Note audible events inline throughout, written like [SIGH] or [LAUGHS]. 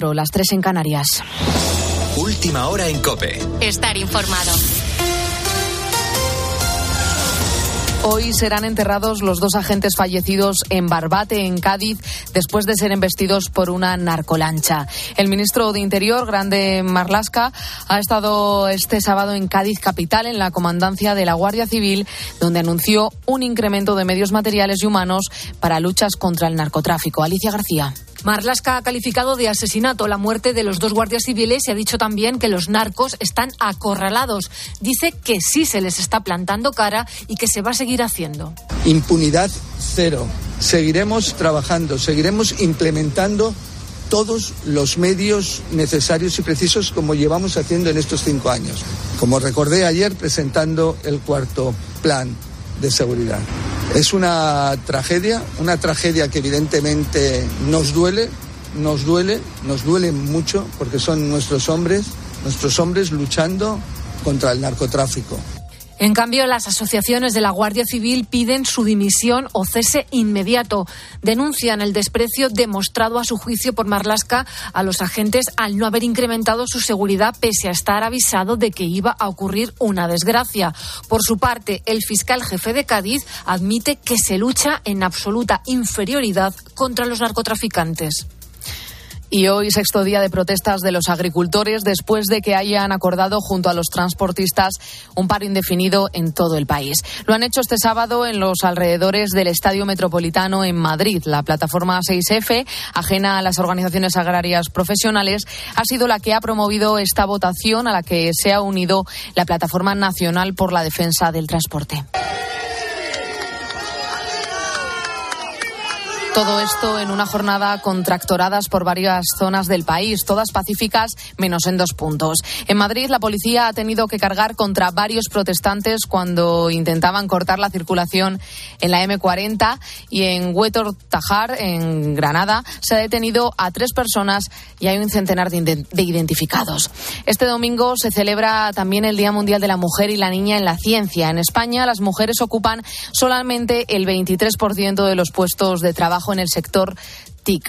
las tres en Canarias. Última hora en Cope. Estar informado. Hoy serán enterrados los dos agentes fallecidos en Barbate, en Cádiz, después de ser embestidos por una narcolancha. El ministro de Interior, Grande Marlasca, ha estado este sábado en Cádiz capital, en la comandancia de la Guardia Civil, donde anunció un incremento de medios materiales y humanos para luchas contra el narcotráfico. Alicia García. Marlasca ha calificado de asesinato la muerte de los dos guardias civiles y ha dicho también que los narcos están acorralados. Dice que sí se les está plantando cara y que se va a seguir haciendo. Impunidad cero. Seguiremos trabajando, seguiremos implementando todos los medios necesarios y precisos como llevamos haciendo en estos cinco años. Como recordé ayer presentando el cuarto plan de seguridad. Es una tragedia, una tragedia que evidentemente nos duele, nos duele, nos duele mucho porque son nuestros hombres, nuestros hombres luchando contra el narcotráfico. En cambio, las asociaciones de la Guardia Civil piden su dimisión o cese inmediato. Denuncian el desprecio demostrado a su juicio por Marlasca a los agentes al no haber incrementado su seguridad pese a estar avisado de que iba a ocurrir una desgracia. Por su parte, el fiscal jefe de Cádiz admite que se lucha en absoluta inferioridad contra los narcotraficantes. Y hoy sexto día de protestas de los agricultores después de que hayan acordado junto a los transportistas un paro indefinido en todo el país. Lo han hecho este sábado en los alrededores del Estadio Metropolitano en Madrid. La plataforma 6F, ajena a las organizaciones agrarias profesionales, ha sido la que ha promovido esta votación a la que se ha unido la Plataforma Nacional por la Defensa del Transporte. Todo esto en una jornada con tractoradas por varias zonas del país, todas pacíficas menos en dos puntos. En Madrid la policía ha tenido que cargar contra varios protestantes cuando intentaban cortar la circulación en la M40 y en Huetor Tajar, en Granada, se ha detenido a tres personas y hay un centenar de, de identificados. Este domingo se celebra también el Día Mundial de la Mujer y la Niña en la Ciencia. En España las mujeres ocupan solamente el 23% de los puestos de trabajo en el sector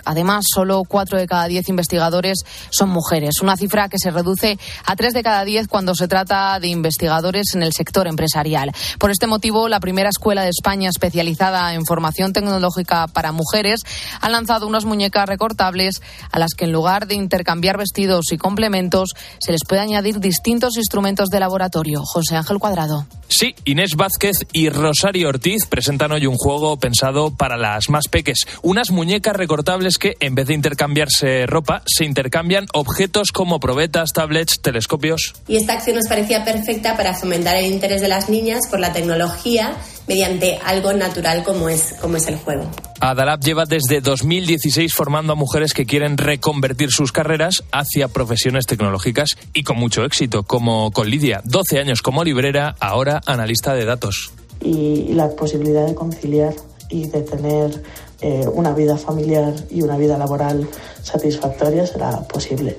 Además, solo cuatro de cada diez investigadores son mujeres, una cifra que se reduce a tres de cada diez cuando se trata de investigadores en el sector empresarial. Por este motivo, la primera escuela de España especializada en formación tecnológica para mujeres ha lanzado unas muñecas recortables a las que en lugar de intercambiar vestidos y complementos se les puede añadir distintos instrumentos de laboratorio. José Ángel Cuadrado. Sí, Inés Vázquez y Rosario Ortiz presentan hoy un juego pensado para las más peques. Unas muñecas recortables que, en vez de intercambiarse ropa, se intercambian objetos como probetas, tablets, telescopios. Y esta acción nos parecía perfecta para fomentar el interés de las niñas por la tecnología mediante algo natural como es, como es el juego. Adalab lleva desde 2016 formando a mujeres que quieren reconvertir sus carreras hacia profesiones tecnológicas y con mucho éxito, como con Lidia, 12 años como librera, ahora analista de datos. Y la posibilidad de conciliar y de tener eh, una vida familiar y una vida laboral satisfactoria será posible.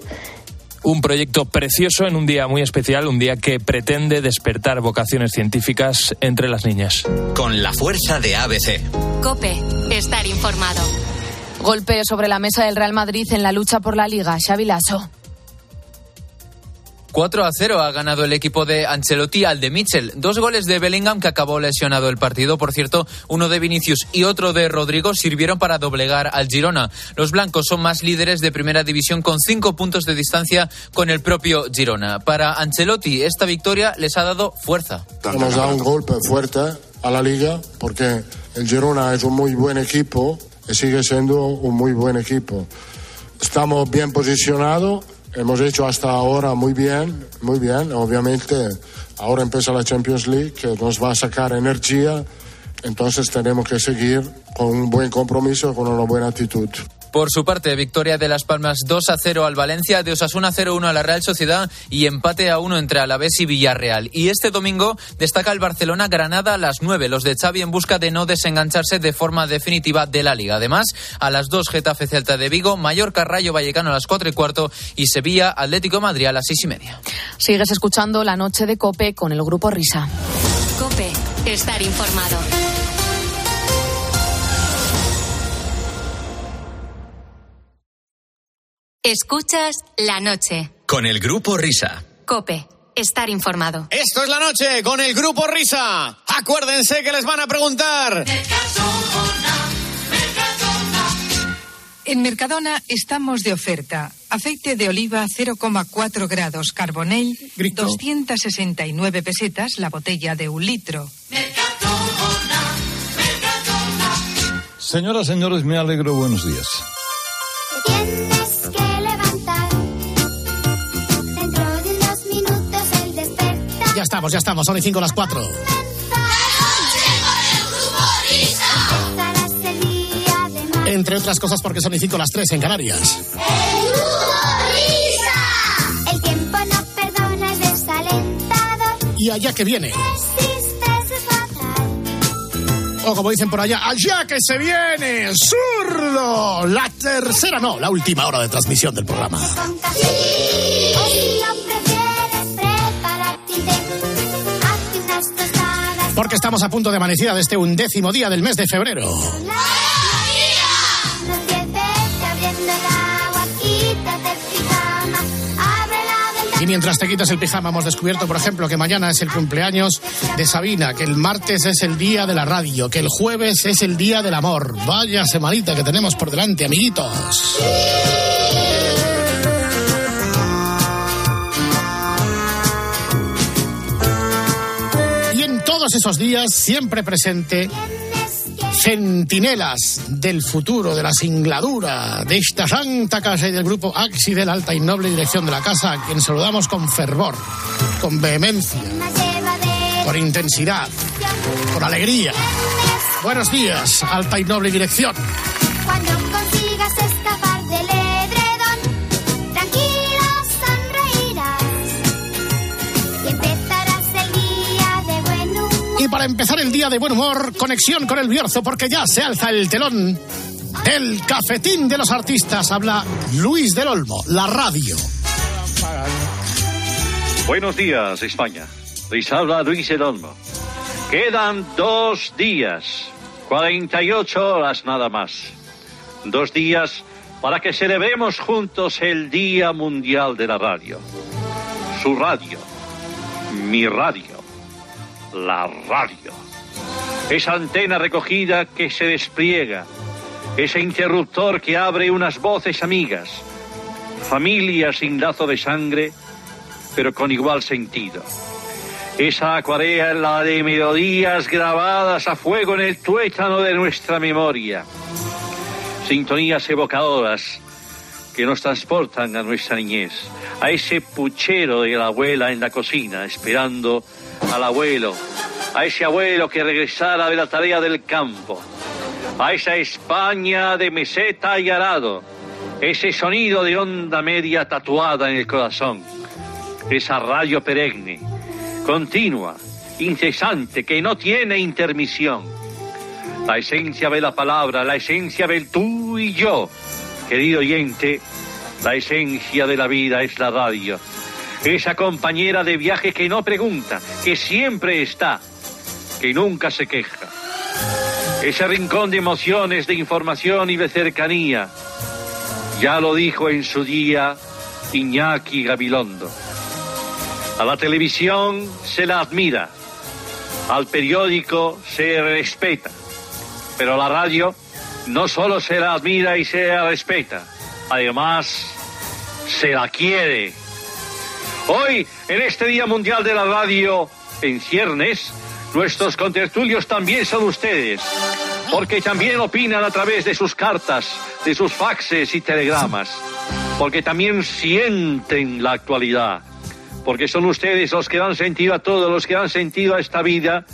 Un proyecto precioso en un día muy especial, un día que pretende despertar vocaciones científicas entre las niñas. Con la fuerza de ABC. Cope, estar informado. Golpe sobre la mesa del Real Madrid en la lucha por la Liga. Xavi Lasso. 4 a 0 ha ganado el equipo de Ancelotti al de Mitchell. Dos goles de Bellingham que acabó lesionado el partido. Por cierto, uno de Vinicius y otro de Rodrigo sirvieron para doblegar al Girona. Los blancos son más líderes de primera división con cinco puntos de distancia con el propio Girona. Para Ancelotti, esta victoria les ha dado fuerza. Nos da un golpe fuerte a la liga porque el Girona es un muy buen equipo y sigue siendo un muy buen equipo. Estamos bien posicionados hemos hecho hasta ahora muy bien, muy bien. Obviamente, ahora empieza la Champions League, que nos va a sacar energía. Entonces tenemos que seguir con un buen compromiso, con una buena actitud. Por su parte, victoria de Las Palmas 2 a 0 al Valencia, de Osasuna 0-1 a la Real Sociedad y empate a 1 entre Alavés y Villarreal. Y este domingo destaca el Barcelona Granada a las 9, los de Xavi en busca de no desengancharse de forma definitiva de la liga. Además, a las 2 Getafe Celta de Vigo, Mallorca Rayo Vallecano a las 4 y cuarto y Sevilla Atlético Madrid a las 6 y media. Sigues escuchando la noche de Cope con el grupo Risa. Cope, estar informado. Escuchas la noche. Con el grupo Risa. Cope. Estar informado. Esto es la noche con el grupo Risa. Acuérdense que les van a preguntar. En Mercadona estamos de oferta. Aceite de oliva 0,4 grados Carbonell, 269 pesetas la botella de un litro. Señoras, señores, me alegro. Buenos días. Ya estamos, ya estamos. Son y cinco las cuatro. Empezarás el día de mar. Entre otras cosas porque son y cinco las tres en Canarias. El tiempo no perdona, es desalentador. Y allá que viene. O como dicen por allá, allá que se viene. ¡Zurdo! La tercera, no, la última hora de transmisión del programa. Con Porque estamos a punto de amanecida de este undécimo día del mes de febrero. Y mientras te quitas el pijama, hemos descubierto, por ejemplo, que mañana es el cumpleaños de Sabina, que el martes es el día de la radio, que el jueves es el día del amor. Vaya semanita que tenemos por delante, amiguitos. Esos días, siempre presente, centinelas del futuro, de la singladura, de esta santa casa y del grupo Axi de la alta y noble dirección de la casa, a quien saludamos con fervor, con vehemencia, con intensidad, con alegría. Buenos días, alta y noble dirección. Para empezar el día de buen humor, conexión con el Bierzo, porque ya se alza el telón del cafetín de los artistas. Habla Luis del Olmo, la radio. Buenos días, España. Les habla Luis El Olmo. Quedan dos días, 48 horas nada más. Dos días para que celebremos juntos el Día Mundial de la Radio. Su radio, mi radio, la radio. Esa antena recogida que se despliega, ese interruptor que abre unas voces amigas, familias sin lazo de sangre, pero con igual sentido. Esa acuarela de melodías grabadas a fuego en el tuétano de nuestra memoria. Sintonías evocadoras que nos transportan a nuestra niñez, a ese puchero de la abuela en la cocina, esperando al abuelo, a ese abuelo que regresara de la tarea del campo, a esa España de meseta y arado, ese sonido de onda media tatuada en el corazón, esa radio perenne, continua, incesante, que no tiene intermisión. La esencia de la palabra, la esencia del tú y yo. Querido oyente, la esencia de la vida es la radio. Esa compañera de viaje que no pregunta, que siempre está, que nunca se queja. Ese rincón de emociones, de información y de cercanía. Ya lo dijo en su día Iñaki Gabilondo. A la televisión se la admira, al periódico se respeta, pero a la radio no solo se la admira y se la respeta, además se la quiere. Hoy, en este Día Mundial de la Radio, en ciernes, nuestros contertulios también son ustedes, porque también opinan a través de sus cartas, de sus faxes y telegramas, porque también sienten la actualidad porque son ustedes los que dan sentido a todo, los que dan sentido a esta vida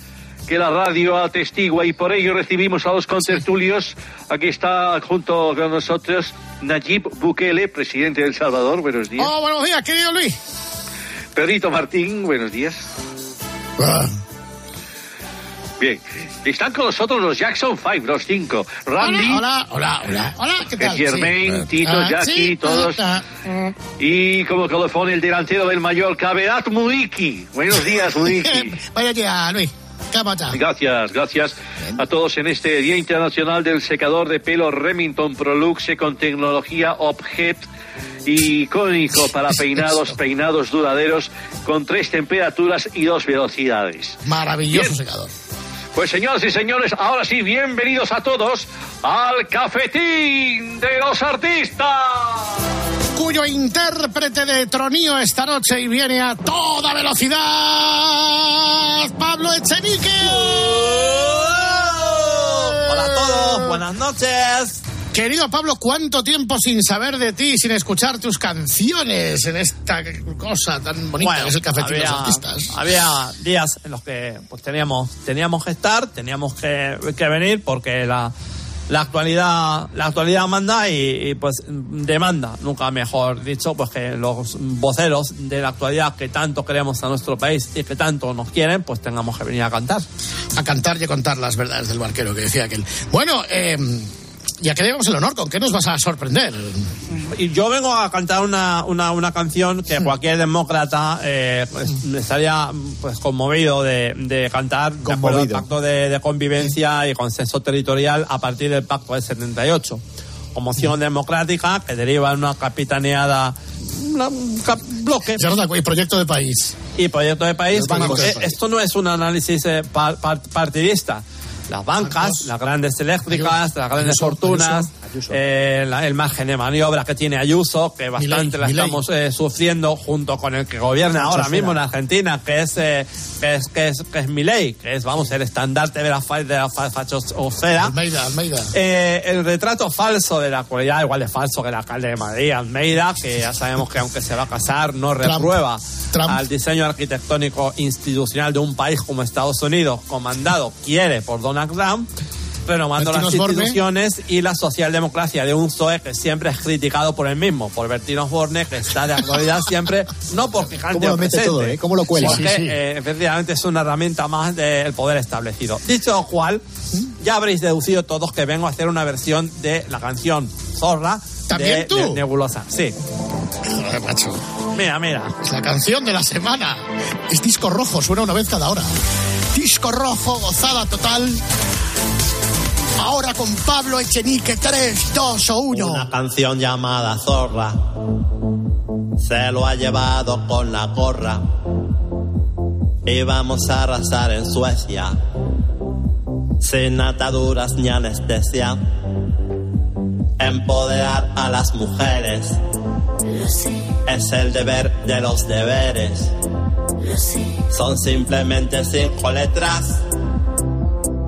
que la radio atestigua y por ello recibimos a los contertulios. Aquí está junto con nosotros Nayib Bukele, presidente de El Salvador. Buenos días. Oh, buenos días, querido Luis. Pedrito Martín, buenos días. Bien, están con nosotros los Jackson 5, los cinco. Randy. Hola, hola, hola, hola, ¿qué tal? Germain, Sí. Tito, Ah, Jackie, sí, todos. ah, ah. Y como colofón el delantero del Mallorca, Beat Muiki. Buenos días, Muiki. Vaya día, Luis. Gracias, gracias a todos en este Día Internacional del Secador de Pelo Remington Proluxe con tecnología Objet icónico para peinados, peinados duraderos, con tres temperaturas y dos velocidades. Maravilloso Bien. secador. Pues señoras y señores, ahora sí, bienvenidos a todos al cafetín de los artistas. Cuyo intérprete de tronío esta noche y viene a toda velocidad, Pablo Echenique. Hola a todos, buenas noches. Querido Pablo, ¿cuánto tiempo sin saber de ti, sin escuchar tus canciones en esta cosa tan bonita que es el cafetín de los artistas? había días en los que pues teníamos teníamos que estar, teníamos que, que venir porque la, la actualidad la actualidad manda y, y, pues demanda, nunca mejor dicho, pues que los voceros de la actualidad que tanto queremos a nuestro país y que tanto nos quieren, pues tengamos que venir a cantar. A cantar y a contar las verdades del barquero que decía aquel. Bueno, eh, ya que tenemos el honor, ¿con qué nos vas a sorprender? Y yo vengo a cantar una, una, una canción que cualquier demócrata eh, pues, estaría pues conmovido de, de cantar de acuerdo al Conmovido. pacto de, de convivencia y consenso territorial a partir del pacto del 78. Conmoción democrática que deriva en una capitaneada una- un cap- bloque y proyecto de país. y proyecto de país. Eh, país. esto no es un análisis eh, par- par- partidista. Las bancas, las grandes eléctricas, las grandes fortunas. Eh, la- el margen de maniobra que tiene Ayuso, que bastante la Milei. estamos eh, sufriendo junto con el que gobierna ahora Vera. mismo en Argentina, que es eh, que es que es que es Milei, que es vamos el estandarte de la fa- de la fa- fachosfera. Almeida, Almeida. Eh, el retrato falso de la actualidad, igual de falso que el alcalde de Madrid, Almeida, que ya sabemos que aunque se va a casar, no reprueba Trump. al diseño arquitectónico institucional de un país como Estados Unidos, comandado, quiere por Donald Trump, renovando las Osborne. instituciones y la socialdemocracia de un PSOE que siempre es criticado por el mismo, por Bertino Osborne, que está de actualidad [LAUGHS] siempre, no porque cante ¿Cómo lo o mete presente, todo, eh? ¿Cómo lo cuela? Porque Sí, sí. eh, efectivamente es una herramienta más del poder establecido. Dicho lo cual, ya habréis deducido todos que vengo a hacer una versión de la canción Zorra ¿También de, tú? de Nebulosa. Sí. Joder, macho. Mira, mira. Es la canción de la semana. Es disco rojo, suena una vez cada hora. Disco rojo, gozada total. Ahora con Pablo Echenique, 3, 2 o 1. Una canción llamada Zorra se lo ha llevado con la gorra. Y vamos a arrasar en Suecia sin ataduras ni anestesia. Empoderar a las mujeres es el deber de los deberes. Son simplemente cinco letras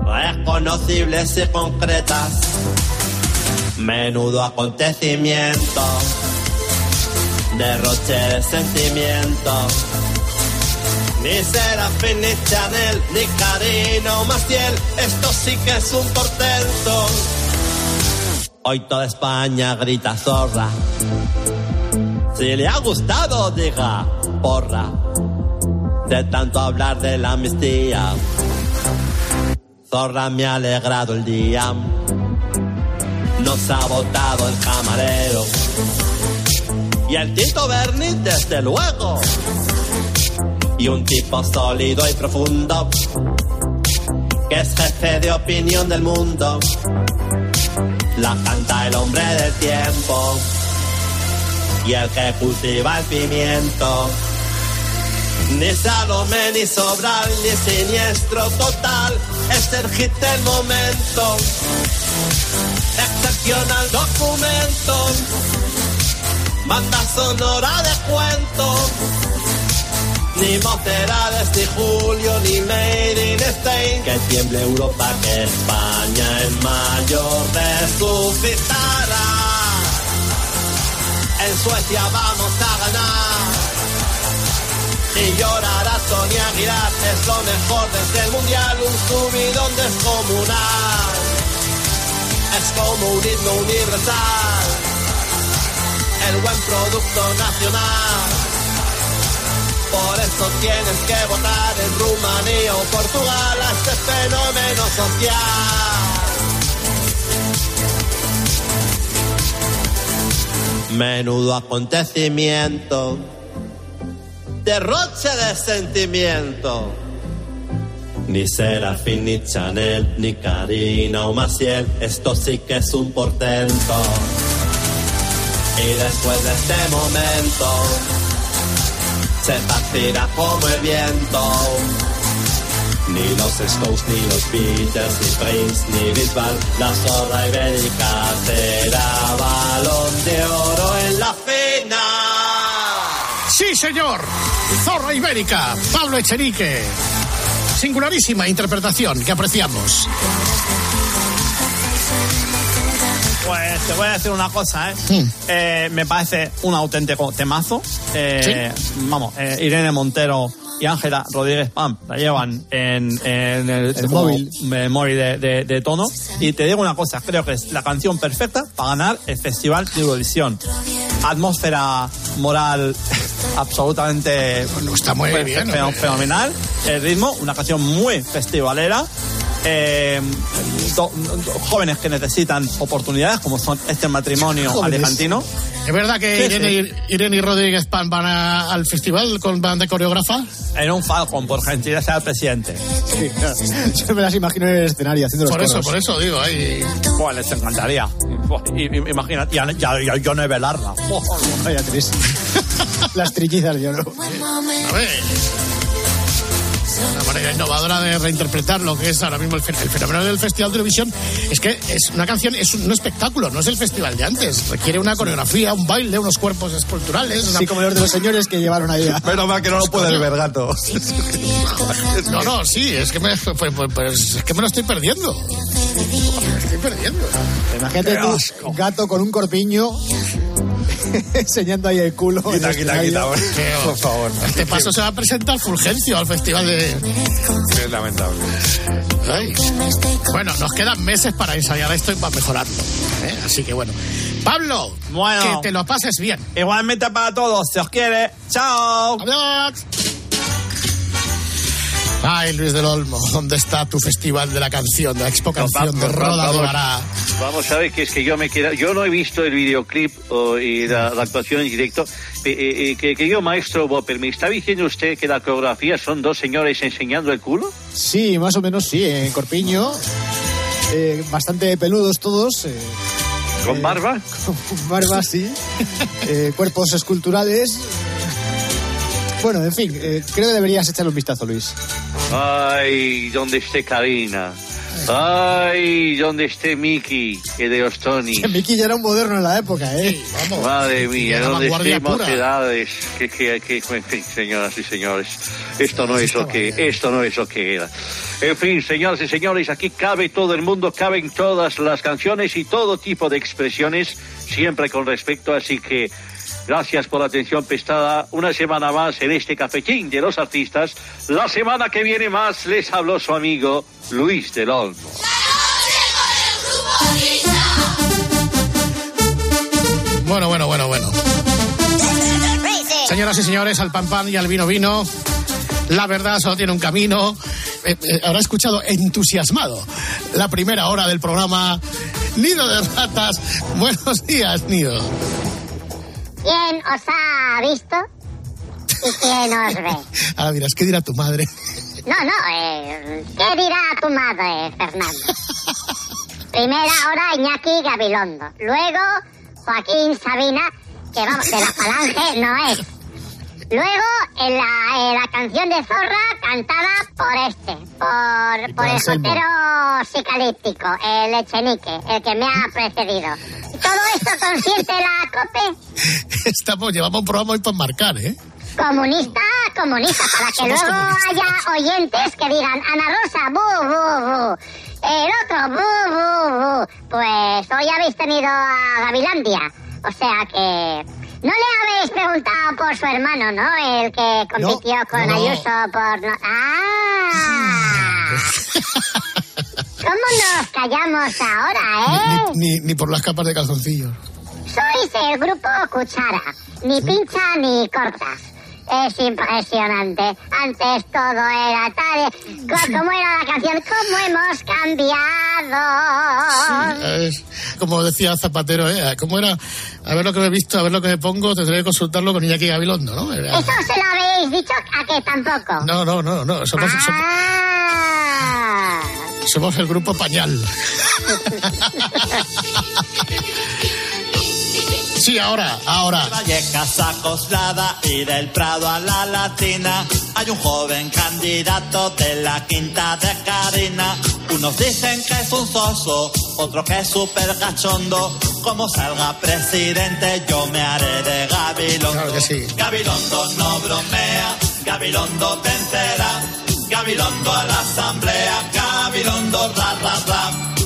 reconocibles y concretas. Menudo acontecimiento, derroche de sentimiento. Ni Serafín, ni Chanel, ni Karina o Maciel, esto sí que es un portento. Hoy toda España grita zorra. Si le ha gustado, diga porra. De tanto hablar de la amnistía. Zorra me ha alegrado el día. Nos ha votado el camarero. Y el Tito Berni, desde luego. Y un tipo sólido y profundo. Que es jefe de opinión del mundo. La canta el hombre del tiempo. Y el que cultiva el pimiento. Ni Salomé, ni Sobral, ni siniestro total. Es el del momento. Excepcional documento. Banda sonora de cuento. Ni Monterales, ni Julio, ni Made in Spain. Que tiemble Europa, que España en mayo resucitará. En Suecia vamos a ganar. Y llorará Sonia Aguilar, es lo mejor desde el mundial, un subidón descomunal. Es como un himno universal, el buen producto nacional. Por eso tienes que votar en Rumanía o Portugal a este fenómeno social. Menudo acontecimiento derroche de sentimiento. Ni Serafín, ni Chanel, ni Karina o Maciel, esto sí que es un portento. Y después de este momento se partirá como el viento. Ni los Stones, ni los Beatles, ni Prince, ni Bisbal, la zorra ibérica será balón de oro en la final. Sí, señor. Zorra Ibérica, Pablo Echenique. Singularísima interpretación que apreciamos. Pues te voy a decir una cosa, ¿eh? Eh, me parece un auténtico temazo. Eh, Vamos, eh, Irene Montero y Ángela Rodríguez Pam la llevan en, en el, móvil. de, de- de tono. Y te digo una cosa, creo que es la canción perfecta para ganar el Festival de Eurovisión. Atmósfera moral [LAUGHS] absolutamente está muy fe- bien, fenomenal. El ritmo, una canción muy festivalera. Eh, do- do- jóvenes que necesitan oportunidades, como son este matrimonio Jóvenes. alejandrino. ¿Es verdad que Irene, sí. Irene Rodríguez Pan van a- al festival con banda coreógrafa? En un Falcon, por gentileza del presidente. Sí, claro. [LAUGHS] Yo me las imagino en el escenario haciendo los Por eso, coros. por eso digo, ahí. Buah, les encantaría. Buah, y- y- Imagínate, ya, ya, ya, yo no he velarla. Vaya tres. [LAUGHS] Las trillizas yo no. A ver. Una manera innovadora de reinterpretar lo que es ahora mismo el, fen- el fenómeno del Festival de Televisión es que es una canción, es un, un espectáculo, no es el festival de antes. Requiere una coreografía, un baile, unos cuerpos esculturales. una- Sí, como los de los señores que llevaron ahí. Menos mal que no lo puede ver gato. [LAUGHS] No, no, sí, es que me, pues, pues- pues es que me lo estoy perdiendo. Me lo estoy perdiendo. Imagínate tú, gato con un corpiño [LAUGHS] enseñando ahí el culo. Quita, el quita, quita. Por favor. Este paso se va a presentar Fulgencio al Festival de... Es lamentable. Ay. Bueno, nos quedan meses para ensayar esto y para mejorarlo. ¿eh? Así que bueno. Pablo, Bueno. que te lo pases bien. Igualmente para todos, se os quiere. ¡Chao! Adiós. Ay, Luis del Olmo, ¿dónde está tu festival de la canción, de la expo canción de vamos, Roda de vamos. Bará? Vamos a ver que es que yo me queda, yo no he visto el videoclip o, y la, la actuación en directo. Eh, eh, eh, que, que yo, maestro Bopper, ¿me está diciendo usted que la coreografía son dos señores enseñando el culo? Sí, más o menos sí, en corpiño. eh, bastante peludos todos. eh, ¿Con barba? [LAUGHS] con barba, sí. [LAUGHS] eh, cuerpos esculturales. Bueno, en fin, eh, creo que deberías echarle un vistazo, Luis. Ay, ¿dónde esté Karina? Ay, ¿dónde esté Miki, que de los Tony? Que Miki ya era un moderno en la época, ¿eh? Vamos. Madre mía, ¿dónde vanguardia estemos pura. edades? Que, que, que, en fin, señoras y señores, esto no es lo que, esto no es lo que era. En fin, señoras y señores, aquí cabe todo el mundo, caben todas las canciones y todo tipo de expresiones, siempre con respeto, así que gracias por la atención prestada una semana más en este cafetín de los artistas. La semana que viene más les habló su amigo Luis del Olmo. Bueno, bueno, bueno, bueno. Señoras y señores, al pan pan y al vino vino. La verdad solo tiene un camino. Eh, eh, habrá escuchado entusiasmado la primera hora del programa Nido de Ratas. Buenos días, Nido. ¿Quién os ha visto y quién os ve? [LAUGHS] Ahora dirás, ¿qué dirá tu madre? No, no, eh, ¿qué dirá tu madre, Fernando? Primera hora Iñaki Gabilondo, luego Joaquín Sabina, que vamos, que la falange no es. Luego en la, en la canción de Zorra cantada por este, por, por el jotero psicalíptico, el Echenique, el que me ha precedido. ¿Todo esto consiente la COPE? Estamos, llevamos un programa hoy para marcar, ¿eh? Comunista, comunista, para que luego comunistas. haya oyentes que digan Ana Rosa, bu, bu, bu. El otro, bu, bu, bu. Pues hoy habéis tenido a Gavilandia. O sea que... No le habéis preguntado por su hermano, ¿no? El que compitió con no. Ayuso por... no- ¡Ah! [LAUGHS] ¿Cómo nos callamos ahora, eh? Ni, ni, ni por las capas de calzoncillos. Sois el grupo Cuchara. Ni pincha ni cortas. Es impresionante. Antes todo era tal. ¿Cómo era la canción? ¿Cómo hemos cambiado? Es como decía Zapatero, ¿eh? ¿Cómo era? A ver lo que me he visto, a ver lo que me pongo, tendré que consultarlo con Iñaki Gabilondo, ¿no? Era- ¿Eso se lo habéis dicho a que tampoco? No, no, no, no. Somos, somos, Ah. somos el grupo Pañal. Sí, ahora, ahora. Vallecas acoslada y del Prado a la Latina hay un joven candidato de la quinta de Karina. Unos dicen que es un soso, otros que es súper cachondo. Como salga presidente, yo me haré de Gabilondo. Claro que sí. Gabilondo no bromea, Gabilondo te entera. Gabilondo a la asamblea, Gabilondo ra ra ra.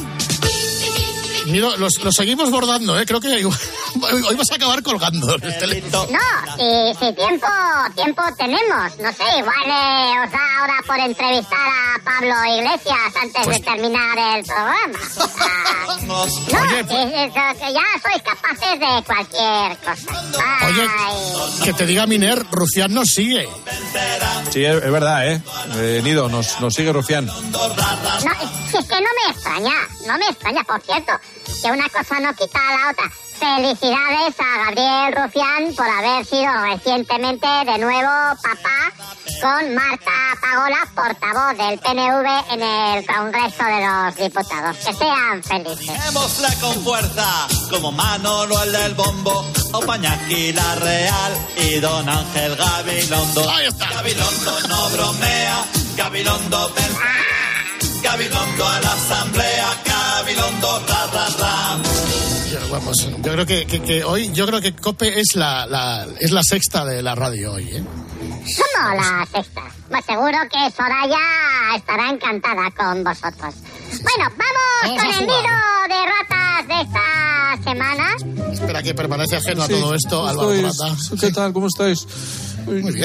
Mira, los, los seguimos bordando, ¿eh? Creo que [LAUGHS] hoy, hoy vas a acabar colgando. el teléfono. No, si, si tiempo, tiempo tenemos. No sé, igual eh, os da ahora por entrevistar a Pablo Iglesias antes de terminar el programa. [LAUGHS] No, Oye, pues- es- es que ya sois capaces de cualquier cosa. Oye, que te diga Miner, Rufián nos sigue. Sí, es, es verdad, ¿eh? Eh, Nido, nos, nos sigue Rufián. No, es es que no me extraña, no me extraña, por cierto, que una cosa no quita a la otra. Felicidades a Gabriel Rufián por haber sido recientemente de nuevo papá con Marta Pagola, portavoz del PNV en el Congreso de los Diputados. Que sean felices. Con fuerza, como Manolo el del bombo, o Pañaki la Real y Don Ángel Gabilondo. Gabilondo no bromea, Gabilondo ven. Gabilondo a la asamblea, Gabilondo ra ra ra. Yo, vamos, yo creo que, que- que hoy, yo creo que Cope es la, la- es la sexta de la radio hoy, ¿eh? Como la sexta. Pues seguro que Soraya estará encantada con vosotros. Bueno, vamos, Vamos con el nido de ratas de esta semana. Espera que permanece ajeno Sí, a todo esto, Álvaro. ¿Qué tal? ¿Cómo estáis?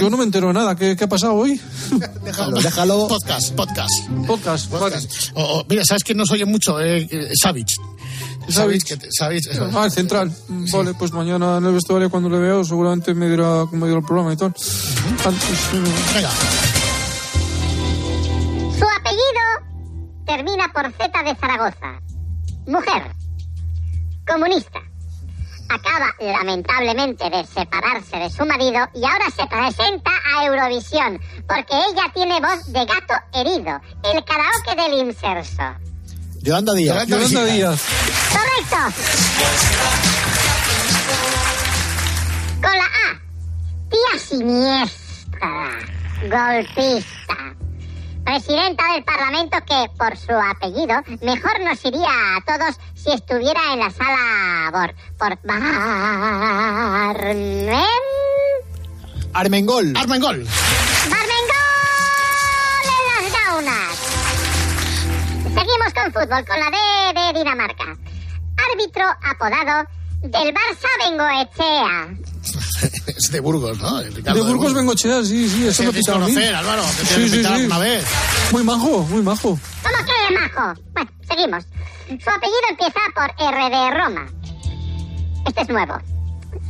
Yo no me entero de nada. ¿Qué, qué ha pasado hoy? [LAUGHS] Déjalo, déjalo. Podcast, podcast. Podcast, podcast. O- o, mira, ¿sabes quién nos oye mucho? Eh, eh, Savage. Savage, que te- Ah, el central. Vale, pues mañana en el vestuario cuando le veo seguramente me dirá cómo ha ido el programa y tal. Antes, eh, Venga. Su apellido termina por Z de Zaragoza. Mujer. Comunista. Acaba lamentablemente de separarse de su marido y ahora se presenta a Eurovisión porque ella tiene voz de gato herido. El karaoke del inserso. Yolanda Díaz. Yolanda Díaz. ¡Correcto! Con la A. Tía siniestra. Golpista. Presidenta del Parlamento que, por su apellido, mejor nos iría a todos si estuviera en la sala por, por Barmen... Armengol. Armengol. Fútbol, con la D de Dinamarca. Árbitro apodado del Barça Bengoechea. [LAUGHS] Es de Burgos, ¿no? Ricardo De Burgos Bengochea, sí, sí, eso a mí. conocer, Álvaro. Te que invitar alguna vez. Muy majo, muy majo. ¿Cómo que majo? Bueno, seguimos. Su apellido empieza por R de Roma. Este es nuevo.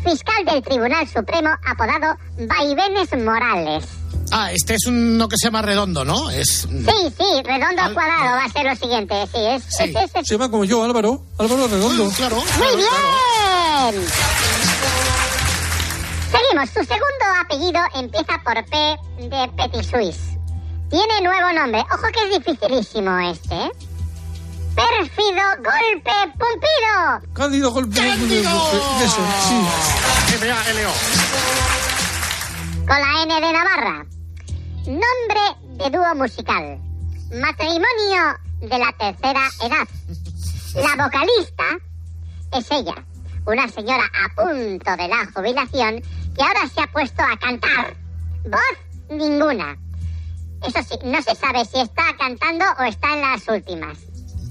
Fiscal del Tribunal Supremo apodado Vaivenes Morales. Ah, este es uno que se llama Redondo, ¿no? Es... Sí, sí, redondo al cuadrado va a ser lo siguiente. Sí, es, Sí. es- es- es- Se llama como yo, Álvaro. Álvaro Redondo. Claro. Muy bien. Seguimos. Su segundo apellido empieza por P de Petit Suisse. Tiene nuevo nombre. Ojo que es dificilísimo este. ¿eh? Pérfido Golpe Pumpido. Cándido golpe. Eso, sí. M-A-L-O. Con la N de Navarra. Nombre de dúo musical. Matrimonio de la tercera edad. La vocalista es ella, una señora a punto de la jubilación que ahora se ha puesto a cantar. Voz ninguna. Eso sí, no se sabe si está cantando o está en las últimas.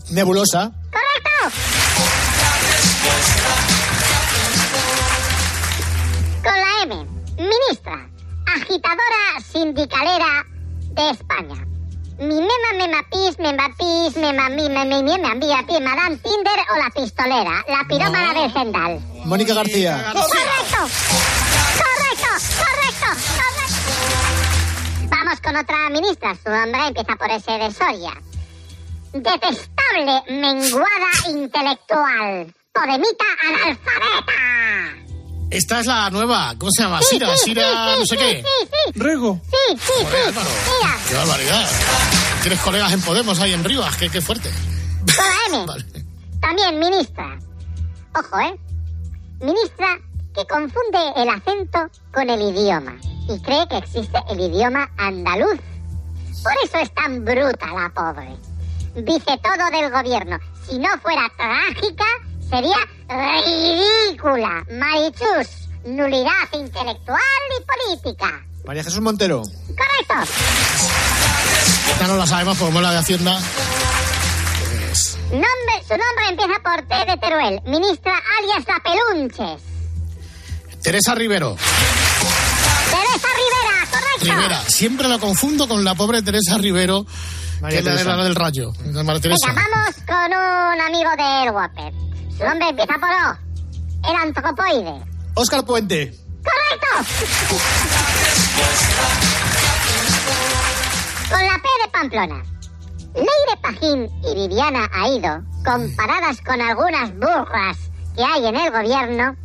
Nebulosa. ¡Correcto! Con la M, ministra, agitadora sindicalera de España. Mi mema mema pis, mema pis, mema mi, me, mi, mía, pi, madame Tinder o la pistolera, la pirómana del Zendal. Mónica García. ¡Correcto! ¡Correcto! ¡Correcto! ¡Correcto! Vamos con otra ministra. Su nombre empieza por ese de Soria. Menguada intelectual. Podemita analfabeta. Esta es la nueva. ¿Cómo se llama? Sí, Sira, sí, Sira, sí, no sé sí, qué. Sí, sí, Rego. sí, sí, Joder, sí. Mira, Qué barbaridad. Tienes colegas en Podemos ahí en Rivas. Qué, qué fuerte. la M. [LAUGHS] También ministra. Ojo, ¿eh? Ministra que confunde el acento con el idioma y cree que existe el idioma andaluz. Por eso es tan bruta la pobre. Dice todo del gobierno. Si no fuera trágica, sería ridícula. Marichus, nulidad intelectual y política. María Jesús Montero. Correcto. Ya no la sabemos como la de Hacienda. Nombre, su nombre empieza por T de Teruel. Ministra alias La Pelunches. Teresa Rivero. Teresa Rivera, correcto. Rivera. Siempre la confundo con la pobre Teresa Rivero, que es la la del rayo. de María Teresa. Venga, vamos con un amigo del Whopper. Su nombre empieza por O. El antropoide. Óscar Puente. ¡Correcto! Con la P de Pamplona. Leire Pajín y Viviana Aido, comparadas con algunas burras que hay en el gobierno,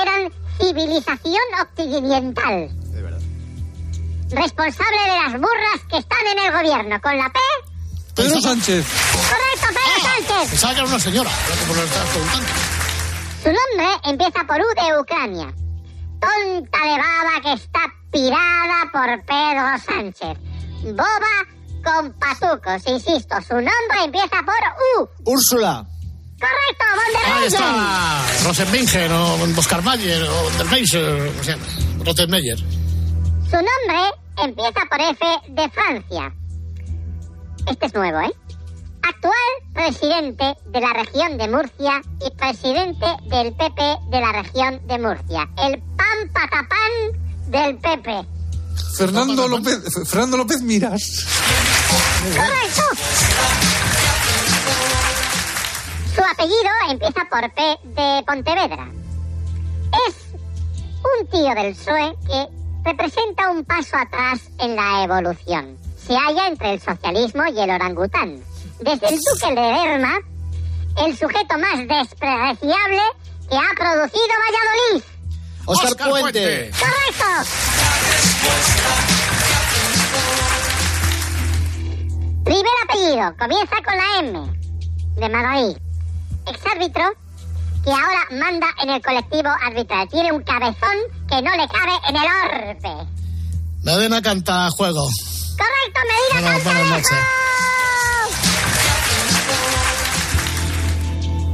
eran civilización occidental. Responsable de las burras que están en el gobierno. Con la P. Pedro Sánchez. Correcto, Pedro Sánchez. Pensaba que era una señora, lo que me lo estabas preguntando. Su nombre empieza por U de Ucrania. Tonta de baba que está pirada por Pedro Sánchez. Boba con patucos, insisto. Su nombre empieza por U. Úrsula. Correcto, von der Ahí está Rosenbinger o Oscar Mayer o Der Meiser, ¿cómo se llama? Rottenmeier. Su nombre empieza por F de Francia. Este es nuevo, ¿eh? Actual presidente de la región de Murcia y presidente del PP de la región de Murcia. El pan patapán del PP. Fernando López, Fernando López Miras. ¡Correcto! Su apellido empieza por P de Pontevedra. Es un tío del PSOE que representa un paso atrás en la evolución. Se halla entre el socialismo y el orangután. Desde el duque de Lerma, el sujeto más despreciable que ha producido Valladolid. Óscar, Óscar Puente. Puente. ¡Correcto! Primer apellido, comienza con la M, de Madrid. Exárbitro, que ahora manda en el colectivo arbitral. Tiene un cabezón que no le cabe en el orbe. Medina canta juego. ¡Correcto, Medina Bueno, buenas noches.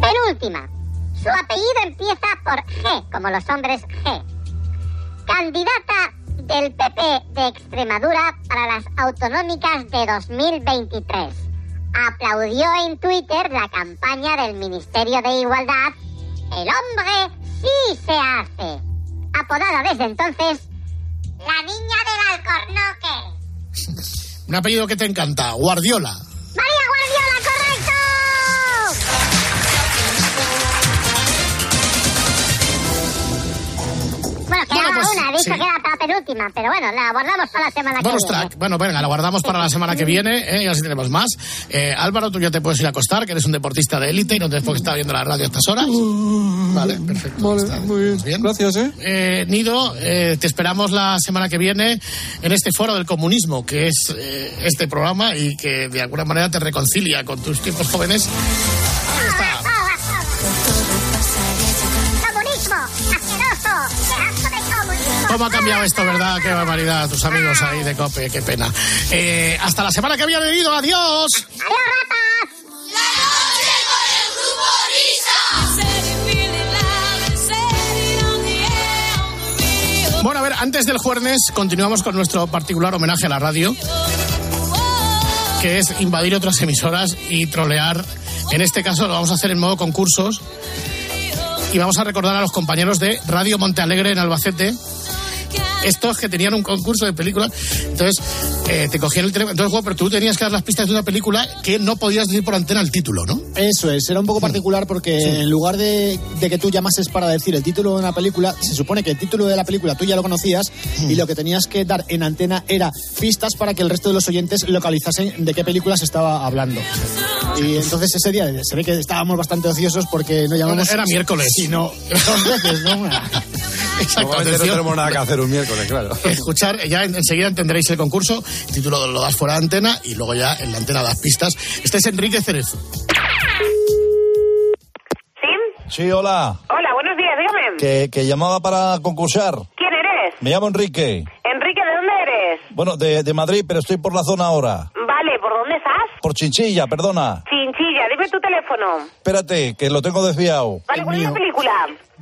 Penúltima. Su apellido empieza por G, como los hombres G. Candidata del PP de Extremadura para las autonómicas de 2023. Aplaudió en Twitter la campaña del Ministerio de Igualdad El hombre sí se hace. Apodada desde entonces la niña del alcornoque. Un apellido que te encanta, Guardiola. María Guardiola, correcto. Sí. que era la penúltima, pero bueno, la guardamos para la semana Bonus que viene. track. Bueno, venga, la guardamos para la semana que viene ¿eh? y así tenemos más. Eh, Álvaro, tú ya te puedes ir a acostar, que eres un deportista de élite y no tienes por qué estar viendo la radio a estas horas. Vale, perfecto. Vale, muy bien. Gracias, ¿eh? Eh, Nido, eh, te esperamos la semana que viene en este foro del comunismo, que es eh, este programa y que de alguna manera te reconcilia con tus tiempos jóvenes. ¿Cómo ha cambiado esto, verdad? Qué barbaridad, tus amigos ahí de COPE, qué pena. Eh, hasta la semana que viene, Nido, adiós. ¡Adiós, ratas! Bueno, a ver, antes del jueves continuamos con nuestro particular homenaje a la radio, que es invadir otras emisoras y trolear. En este caso lo vamos a hacer en modo concursos y vamos a recordar a los compañeros de Radio Montealegre en Albacete. Estos que tenían un concurso de películas, entonces eh, te cogían el teléfono. Entonces, bueno, pero tú tenías que dar las pistas de una película que no podías decir por antena el título, ¿no? Eso es, era un poco particular porque en lugar de, de que tú llamases para decir el título de una película, se supone que el título de la película tú ya lo conocías y lo que tenías que dar en antena era pistas para que el resto de los oyentes localizasen de qué película se estaba hablando. Y entonces ese día se ve que estábamos bastante ociosos porque no llamamos... Era miércoles. Sino dos veces, ¿no? [LAUGHS] Exacto, Normalmente no tenemos nada que hacer un miércoles, claro. Escuchar, ya en- enseguida entenderéis el concurso, el título lo das fuera de antena y luego ya en la antena das pistas. Este es Enrique Cerezo. Sí, hola. Hola, buenos días, dígame. Que, que llamaba para concursar. ¿Quién eres? Me llamo Enrique. Enrique, ¿de dónde eres? Bueno, de, de Madrid, pero estoy por la zona ahora. Vale, ¿por dónde estás? Por Chinchilla, perdona. Chinchilla, dime tu teléfono. Espérate, que lo tengo desviado. Vale, ¿cuál es la película?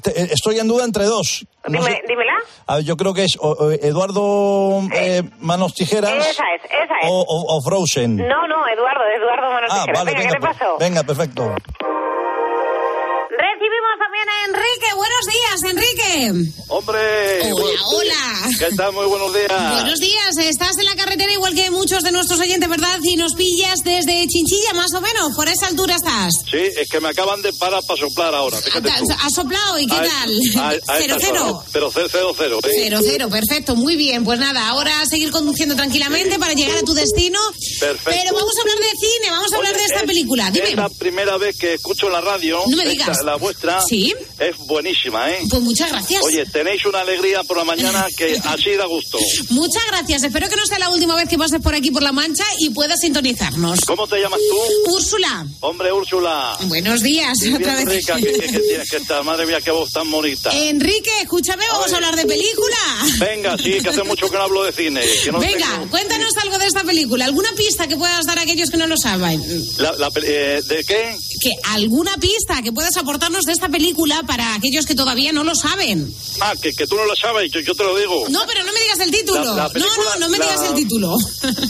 Te- eh, estoy en duda entre dos. No Dime, sé- dímela. A ver, yo creo que es o- o Eduardo eh, Manos Tijeras Esa es, esa es. o, o- Frozen. No, no, Eduardo, Eduardo Manuel ah, Tijeras. vale, Venga, venga, ¿qué te pues- pasó? venga, perfecto. Recibimos también a Enrique. Buenos días, Enrique. Hombre. Hola, hola. ¿Qué tal? Muy buenos días. Buenos días, estás en la carretera igual que muchos de nuestros oyentes, ¿verdad? Y nos pillas desde Chinchilla, más o menos, por esa altura estás. Sí, es que me acaban de parar para soplar ahora. Tú. ¿Has soplado y qué A- tal? a- a [LAUGHS] cero, cero. Pero cero, cero, cero. ¿eh? Cero, cero, perfecto, muy bien. Pues nada, ahora seguir conduciendo tranquilamente para llegar a tu destino. Perfecto. Pero vamos a hablar de cine, vamos a hablar de esta Es- película. Dime. Es la primera vez que escucho la radio. No me esta, digas. la vuestra. Sí. Es buenísima, ¿eh? Pues muchas gracias. Oye, tenéis una alegría por la mañana que [LAUGHS] así da gusto. Muchas gracias. Espero que no sea la última vez que pases por aquí por La Mancha y puedas sintonizarnos. ¿Cómo te llamas tú? Úrsula. Hombre, Úrsula. Buenos días. Bien otra vez. rica que, que- que tienes que estar. Madre mía, qué voz tan bonita. Enrique, escúchame, vamos a hablar de película. Venga, sí, que hace mucho que no hablo de cine. que no Venga, tengo- cuéntanos algo de esta película. ¿Alguna pista que puedas dar a aquellos que no lo saben? La- la eh, ¿De qué? Que alguna pista que puedas aportarnos de esta película para aquellos que todavía no lo saben. Ah, que, que tú no lo sabes, yo, yo te lo digo. No, pero no me digas el título. La- la no, película- no, no me la- digas el título. [LAUGHS]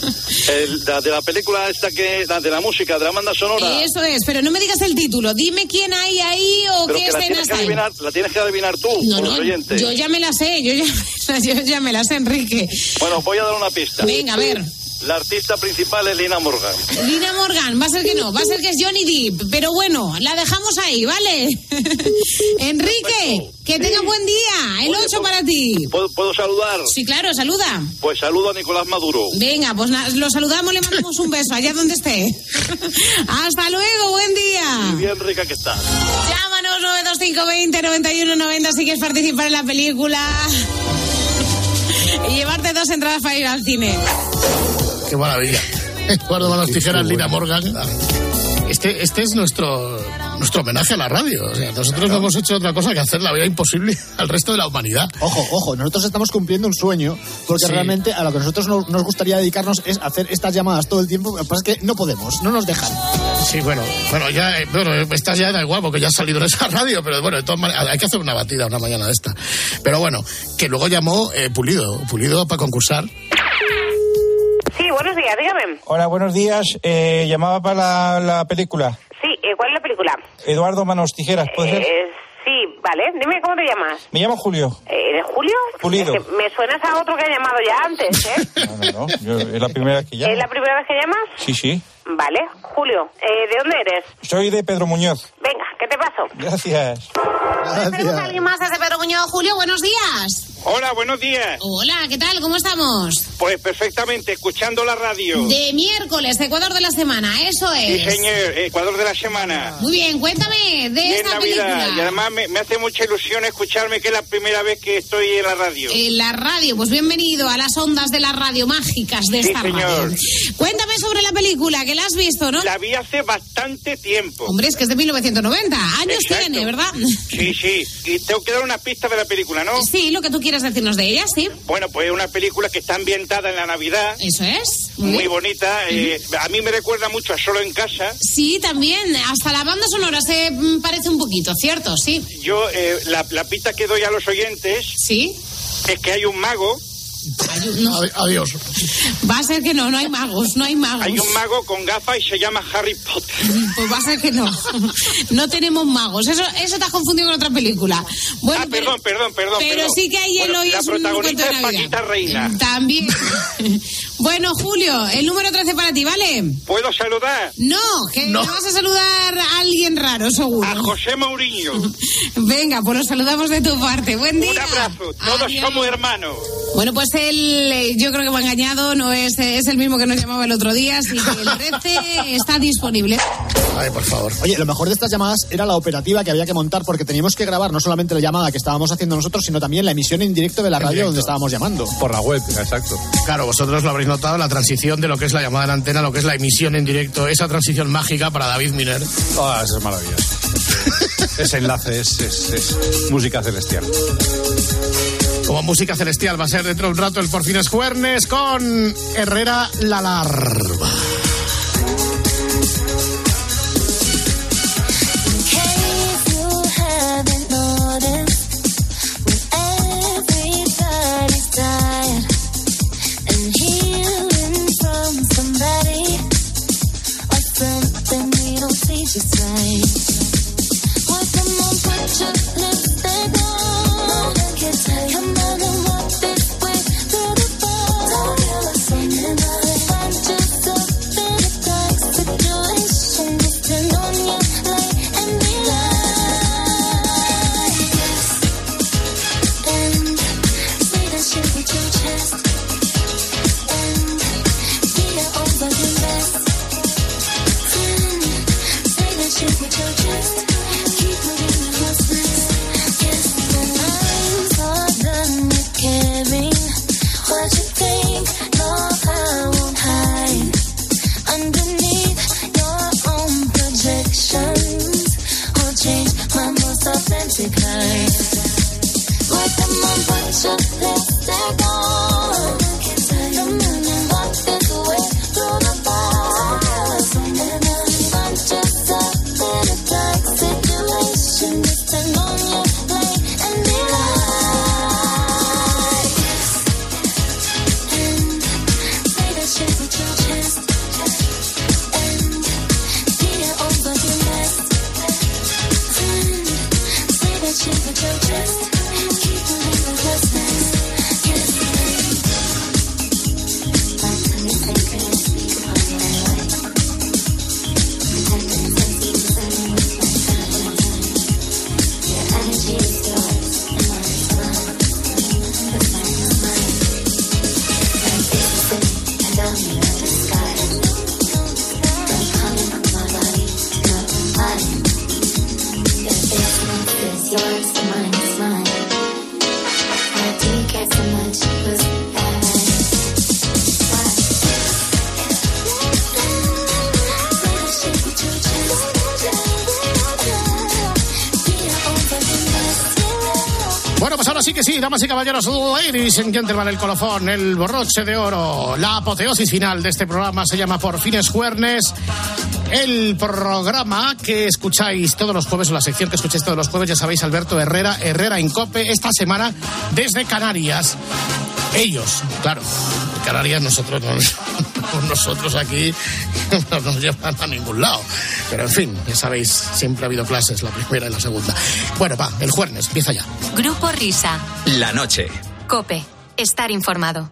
El- la de la película esta que la de la música, de la banda sonora. Eso es, pero no me digas el título. Dime quién hay ahí o Pero qué escenas hay. adivinar, la tienes que adivinar tú, No, no, oyentes. yo ya me la sé, yo ya, [LAUGHS] yo ya me la sé, Enrique. Bueno, voy a dar una pista. Venga, a ver. La artista principal es Lina Morgan. Lina Morgan, va a ser que no, va a ser que es Johnny Depp, pero bueno, la dejamos ahí, ¿vale? [LAUGHS] Enrique, que tenga buen día, el 8 para ti. ¿Puedo, puedo saludar? Sí, claro, saluda. Pues saludo a Nicolás Maduro. Venga, pues lo saludamos, le mandamos un beso allá donde esté. [LAUGHS] Hasta luego, buen día. Bien rica que está. Llámanos 92520 91 90 si quieres participar en la película. [LAUGHS] Y llevarte dos entradas para ir al cine. Qué maravilla. Eduardo Manos Tijeras, Lina Morgan. Este, este es nuestro, nuestro homenaje a la radio. O sea, nosotros no hemos hecho otra cosa que hacer la vida imposible al resto de la humanidad. Ojo, ojo, nosotros estamos cumpliendo un sueño, porque Sí. realmente a lo que nosotros nos, nos gustaría dedicarnos es hacer estas llamadas todo el tiempo, lo que pasa es que no podemos, no nos dejan. Sí, bueno, bueno, ya, eh, bueno, estás ya da igual porque ya has salido en esa radio, pero bueno, de todas maneras, hay que hacer una batida una mañana de esta. Pero bueno, que luego llamó eh, Pulido, Pulido para concursar. Buenos días, dígame. Hola, buenos días. Eh, llamaba para la, la película. Sí, eh, ¿cuál es la película? Eduardo Manos Tijeras, ¿puede ser? Eh, sí, vale. Dime cómo te llamas. Me llamo Julio. Eh, ¿Eres Julio? Pulido. Es que me suenas a otro que ha llamado ya antes, ¿eh? [LAUGHS] No, no, no. yo- es la primera vez que llamo. ¿Es la primera vez que llamas? Sí, sí. Vale. Julio, eh, ¿de dónde eres? Soy de Pedro Muñoz. Venga, ¿qué te pasó? Gracias. ¿Tenemos a alguien más desde Pedro Muñoz? Julio, buenos días. Hola, buenos días. Hola, ¿qué tal? ¿Cómo estamos? Pues perfectamente, escuchando la radio. De miércoles, Ecuador de la semana, eso Sí, es. señor, Ecuador de la semana. Muy bien, cuéntame de esta Navidad. película. Y además me, me hace mucha ilusión escucharme que es la primera vez que estoy en la radio. En la radio, pues bienvenido a las ondas de la radio mágicas de Sí, esta señor. radio. Cuéntame sobre la película, que la has visto, ¿no? La vi hace bastante tiempo. Hombre, es que es de 1990. Años Exacto. tiene, ¿verdad? Sí, sí. Y tengo que dar una pista de la película, ¿no? Sí, lo que tú quieras decirnos de ella, sí. Bueno, pues es una película que está ambientada en la Navidad. Eso es. Muy bonita. eh, a mí me recuerda mucho a Solo en Casa. Sí, también. Hasta la banda sonora se parece un poquito, ¿cierto? Sí. Yo, eh, la, la pista que doy a los oyentes ¿Sí? es que hay un mago. No. Adiós. Va a ser que no, no hay magos, no hay magos. Hay un mago con gafas y se llama Harry Potter. Pues va a ser que no. No tenemos magos. Eso, eso te has confundido con otra película. Bueno, ah, perdón, perdón, perdón. pero perdón. sí que hay hielo Bueno, La es un protagonista de es Navidad. Paquita Reina. También. Bueno, Julio, el número 13 para ti, ¿vale? ¿Puedo saludar? No, que No. vas a saludar a alguien raro, seguro. A José Mourinho. [LAUGHS] Venga, pues lo saludamos de tu parte. Buen día. Un abrazo. Todos somos hermanos. Bueno, pues él, eh, yo creo que me ha engañado, no es, es el mismo que nos llamaba el otro día, así que el 13 [LAUGHS] está disponible. Ay, por favor. Oye, lo mejor de estas llamadas era la operativa que había que montar porque teníamos que grabar no solamente la llamada que estábamos haciendo nosotros, sino también la emisión en directo de la En radio directo. donde estábamos llamando. Por la web, exacto. Claro, vosotros lo habréis notado, la transición de lo que es la llamada en antena, lo que es la emisión en directo, esa transición mágica para David Miner. Eso es maravilloso. ese enlace es, es- es música celestial. Como música celestial va a ser dentro de un rato el Por Fines Juernes con Herrera La Larva. Damas y caballeros, ladies and gentlemen, el colofón, el borroche de oro, la apoteosis final de este programa se llama Por Fines Juernes. El programa que escucháis todos los jueves, o la sección que escucháis todos los jueves, ya sabéis, Alberto Herrera, Herrera en Cope, esta semana desde Canarias. Ellos, claro, Canarias nosotros no, nosotros aquí [LAUGHS] no nos llevan a ningún lado. Pero en fin, ya sabéis, siempre ha habido clases, la primera y la segunda. Bueno, va, el jueves, empieza ya. Grupo Risa. La noche. Cope. Estar informado.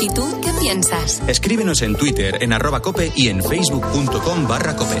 ¿Y tú qué piensas? Escríbenos en Twitter en arroba cope y en facebook.com barra cope.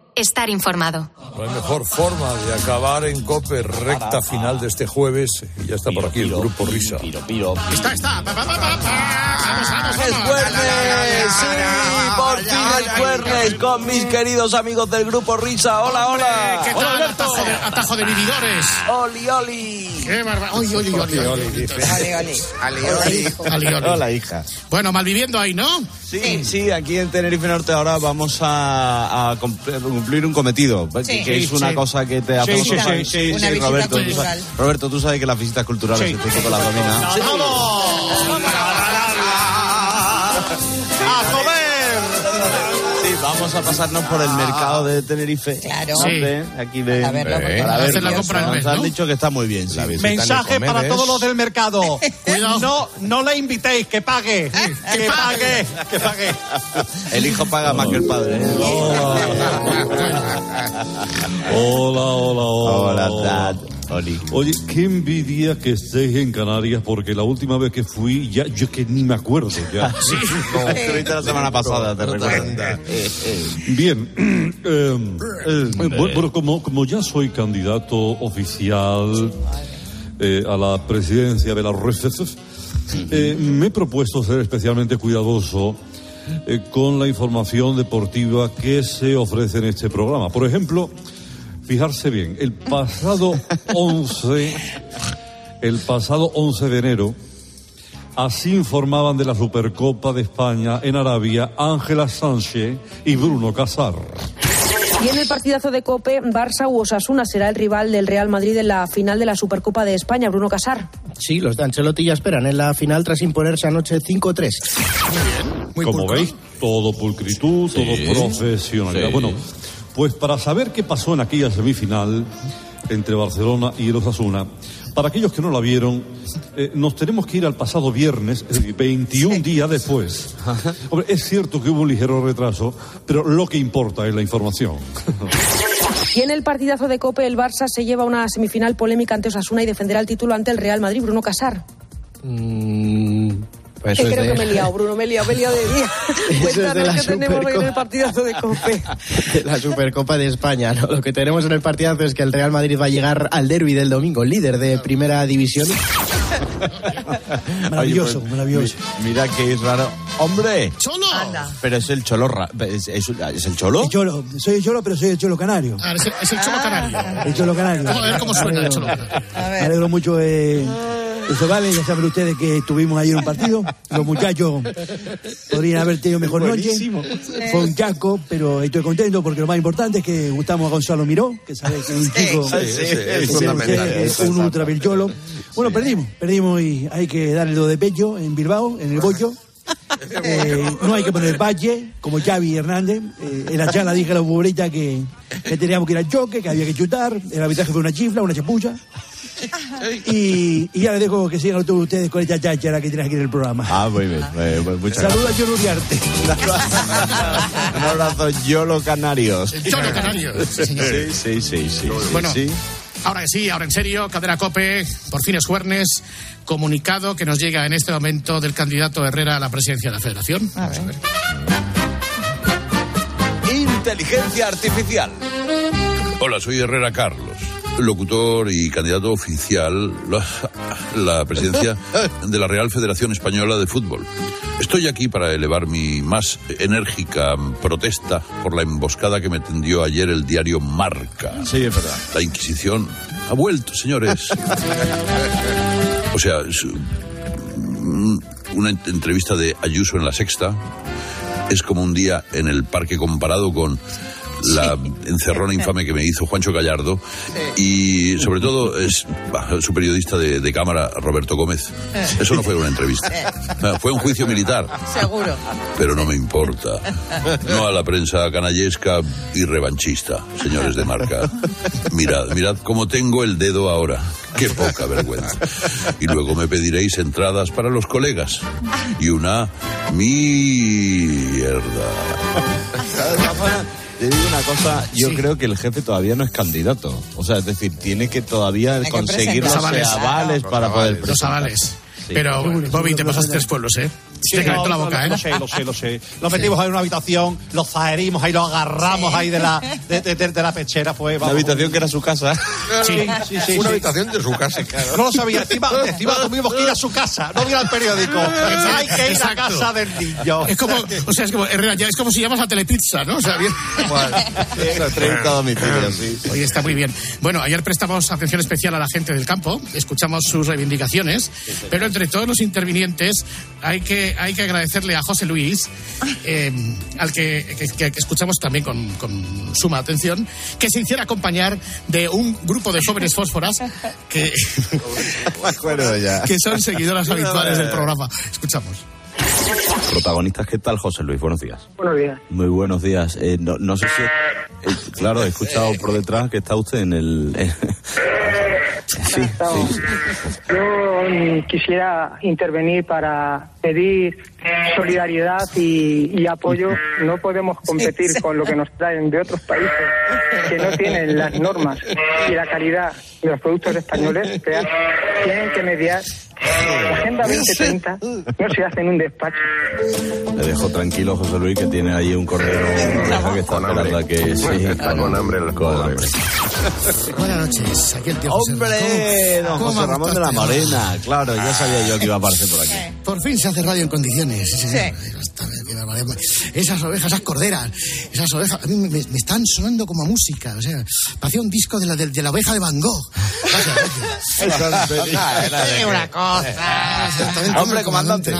Estar informado. No hay mejor forma de acabar en Cope recta final de este jueves. Y ya está por aquí el grupo Risa. Está, está. Vamos, vamos, ¡Es jueves! ¡Sí! ¡Por fin es jueves! Con mis queridos amigos del grupo Risa. ¡Hola, hola! ¿Qué tal, atajo de, atajo de vividores? ¡Oli, oli! ¡Qué barbaridad! ¡Oli, oli, oli! oli, oli, oli. Hola, hija. Bueno, malviviendo ahí, ¿no? Sí, sí, aquí en Tenerife Norte ahora vamos a, a cumplir un cometido, Sí. que es una sí. cosa que te Sí, hace sí, sí, sí, Roberto, Roberto, tú sabes, Roberto, tú sabes que las visitas culturales Sí. este equipo las domina. Sí. Vamos a pasarnos por el mercado de Tenerife. Claro. Hombre, Aquí de, Para verlo, porque- para Para hacer verlo. la compra Nos mes, han dicho que está muy bien. sí. Mensaje para todos los del mercado. [LAUGHS] No, no le invitéis, que pague. [LAUGHS] Que pague. Que pague. El hijo paga más que el padre. ¿eh? [LAUGHS] Hola, hola, hola. Hola, Dad. Oli. Oye, qué envidia que estéis en Canarias, porque la última vez que fui, ya yo que ni me acuerdo ya. Sí. No, estuviste la semana pasada, te recuerdo. Bien, eh, eh, bueno, bueno, como, como ya soy candidato oficial eh, a la presidencia de la RFF, eh, me he propuesto ser especialmente cuidadoso eh, con la información deportiva que se ofrece en este programa. Por ejemplo, fijarse bien, el pasado 11, el pasado 11 de enero, así informaban de la Supercopa de España en Arabia Ángela Sánchez y Bruno Casar. Y en el partidazo de Cope, Barça u Osasuna será el rival del Real Madrid en la final de la Supercopa de España, Bruno Casar. Sí, los de Ancelotti ya esperan en la final tras imponerse anoche 5-3. Como veis, todo pulcritud, todo profesionalidad. Sí. Bueno, pues para saber qué pasó en aquella semifinal entre Barcelona y el Osasuna, para aquellos que no la vieron, eh, nos tenemos que ir al pasado viernes, es decir, 21 días después. Hombre, es cierto que hubo un ligero retraso, pero lo que importa es la información. Y en el partidazo de Cope, el Barça se lleva una semifinal polémica ante Osasuna y defenderá el título ante el Real Madrid, Bruno Casar. Mm, pues Que eso es creo de- que me he liado, Bruno, me he liado, me he liado de día. [LAUGHS] es de Cuéntanos la qué tenemos hoy en el partidazo de Cope. [LAUGHS] de la Supercopa de España. ¿no? Lo que tenemos en el partidazo es que el Real Madrid va a llegar al derby del domingo, líder de primera división. [LAUGHS] Maravilloso, maravilloso. Mira que es raro. ¡Hombre! ¡Cholo! Pero es el cholo. ¿Es, es- es el cholo? El cholo, soy el cholo, pero soy el cholo canario. Ah, es, el, es el cholo canario. El cholo canario. A ver cómo suena el cholo Me alegro mucho de eso vale, ya saben ustedes que estuvimos ayer en un partido. Los muchachos podrían haber tenido mejor Buenísimo. noche. Fue un chasco, pero estoy contento porque lo más importante es que gustamos a Gonzalo Miró, que sabe que es un chico Sí, sí, es que fundamental, usted es un ultra. Bueno, perdimos, perdimos y hay que darle lo de pecho en Bilbao, en el bollo. Eh, no hay que poner valle, como Xavi Hernández. Eh, en la charla dije a la futbolista que, que teníamos que ir al choque, que había que chutar. El arbitraje fue una chifla, una chapucha. Y, y ya les dejo que sigan todos ustedes con esta cháchara que tienes aquí en el programa. Ah, muy bien. eh, pues muchas Saludos a gracias. John Uriarte. [LAUGHS] Un abrazo, Yolo Canarios. El Yolo Canarios, sí, señor. Sí, sí, sí, sí. Bueno, sí. ahora que sí, ahora en serio, Cadena Cope, por fin es jueves, comunicado que nos llega en este momento del candidato Herrera a la presidencia de la Federación. Vamos a ver. Inteligencia artificial. Hola, soy Herrera Carlos, locutor y candidato oficial a la presidencia [LAUGHS] de la Real Federación Española de Fútbol. Estoy aquí para elevar mi más enérgica protesta por la emboscada que me tendió ayer el diario Marca. Sí, es verdad. La Inquisición ha vuelto, señores. [LAUGHS] O sea, es, una ent- entrevista de Ayuso en la Sexta es como un día en el parque comparado con la encerrona infame que me hizo Juancho Gallardo y sobre todo es su periodista de, de cámara Roberto Gómez. Eso no fue una entrevista, fue un juicio militar, Seguro. pero no me importa. No a la prensa canallesca y revanchista, señores de marca. Mirad, mirad cómo tengo el dedo ahora. Qué poca vergüenza. Y luego me pediréis entradas para los colegas. Y una mierda. Te digo una cosa, yo creo que el jefe todavía no es candidato. O sea, es decir, tiene que todavía Hay que conseguir los avales, Los avales. para poder Los presentar. avales. Sí. Pero, Bobby, te pasas tres pueblos, ¿eh? Sí, te calentó no, la no, boca, ¿eh? Lo sé, lo sé, lo sé. Lo metimos ahí en una habitación, lo zaherimos ahí, lo agarramos ahí de la, [LAUGHS] de, de- de- de la pechera, pues. La vamos. habitación que era su casa. Sí, sí, sí. Una sí. habitación de su casa. No lo sabía. Encima, encima tuvimos que ir a su casa, no ir al periódico. Hay que ir a casa del niño. Es como, o sea, es como, ya es como si llamas a Telepizza, ¿no? O sea, bien. 30 domicilios, sí. Oye, está muy bien. Bueno, ayer prestamos atención especial a la gente del campo, escuchamos sus reivindicaciones, pero entre todos los intervinientes hay que, hay que agradecerle a José Luis, eh, al que, que- que- que escuchamos también con, con suma atención, que se hiciera acompañar de un grupo de jóvenes fósforas que [LAUGHS] son seguidoras habituales del programa. Escuchamos. Protagonistas, ¿qué tal, José Luis? Buenos días. Buenos días. Muy buenos días. Eh, no, no sé si... eh, claro, he escuchado por detrás que está usted en el... [LAUGHS] sí, sí. Yo mm, quisiera intervenir para pedir solidaridad y, y apoyo. No podemos competir con lo que nos traen de otros países que no tienen las normas y la calidad de los productos españoles. que Tienen que mediar. La Agenda 2030 no se hace en un despacho. Le dejo tranquilo, José Luis, que tiene ahí un oreja que está esperando a que... Sí, Está con hambre el con hambre. [LAUGHS] Buenas noches, aquí el tío José ¡Hombre! Don ¿Cómo José Ramón de la? Morena. Claro, ya sabía yo que iba a aparecer por aquí. Por fin se hace radio en condiciones. Sí, barbaridad. Esas ovejas, esas corderas, esas ovejas, a mí me, me están sonando como a música. O sea, parecía un disco de la, de, de la oveja de Van Gogh. Gracias, gracias. [LAUGHS] Una cosa. Hombre, comandante.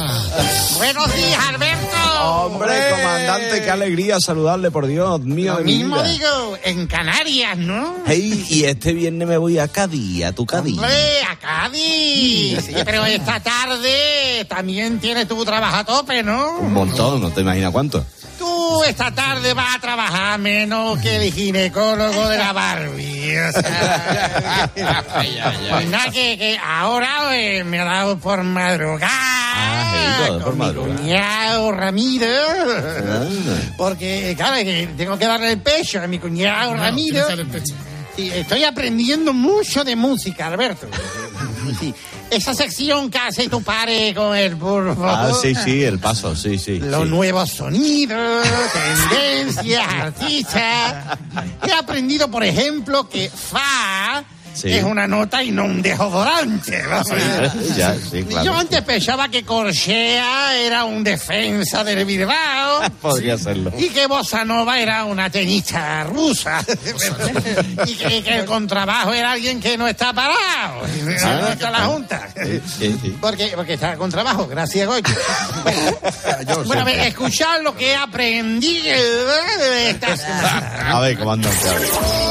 Buenos días, Alberto. Hombre, comandante, qué alegría saludarle, por Dios mío Lo de mi mismo vida. digo, en Canarias, ¿no? Hey, y este viernes me voy a Cádiz, a tu Cádiz. Hombre, a Cádiz. Sí, pero esta tarde también tienes tu trabajo a tope, ¿no? Un montón, no te imaginas cuánto. Tú esta tarde vas a trabajar menos que el ginecólogo de la Barbie. O sea, [LAUGHS] pues nada, que, que ahora eh, me ha dado por madrugar. Ah, hey, todo por madrugar. Cuñado Ramiro. Ah. Porque, claro, que tengo que darle el pecho a mi cuñado Ramiro. Sí, estoy aprendiendo mucho de música, Alberto. Sí, esa sección que hace tu padre con el burro. Ah, sí, sí, el paso, sí, sí. Los sí. nuevos sonidos, tendencias, artistas. He aprendido, por ejemplo, que fa Sí. es una nota y no un desodorante. ¿no? Sí, ya, sí, claro. Yo antes pensaba que Corchea era un defensa del Bilbao. [LAUGHS] Podría serlo. Y que Bossa Nova era una tenista rusa. [LAUGHS] y que, que el contrabajo era alguien que no está parado. No [LAUGHS] está la Junta. Sí, sí. Porque, porque está con trabajo, gracias, Goyo. bueno, a ver, escuchad lo que he aprendido esta. A ver, comandante, a ver.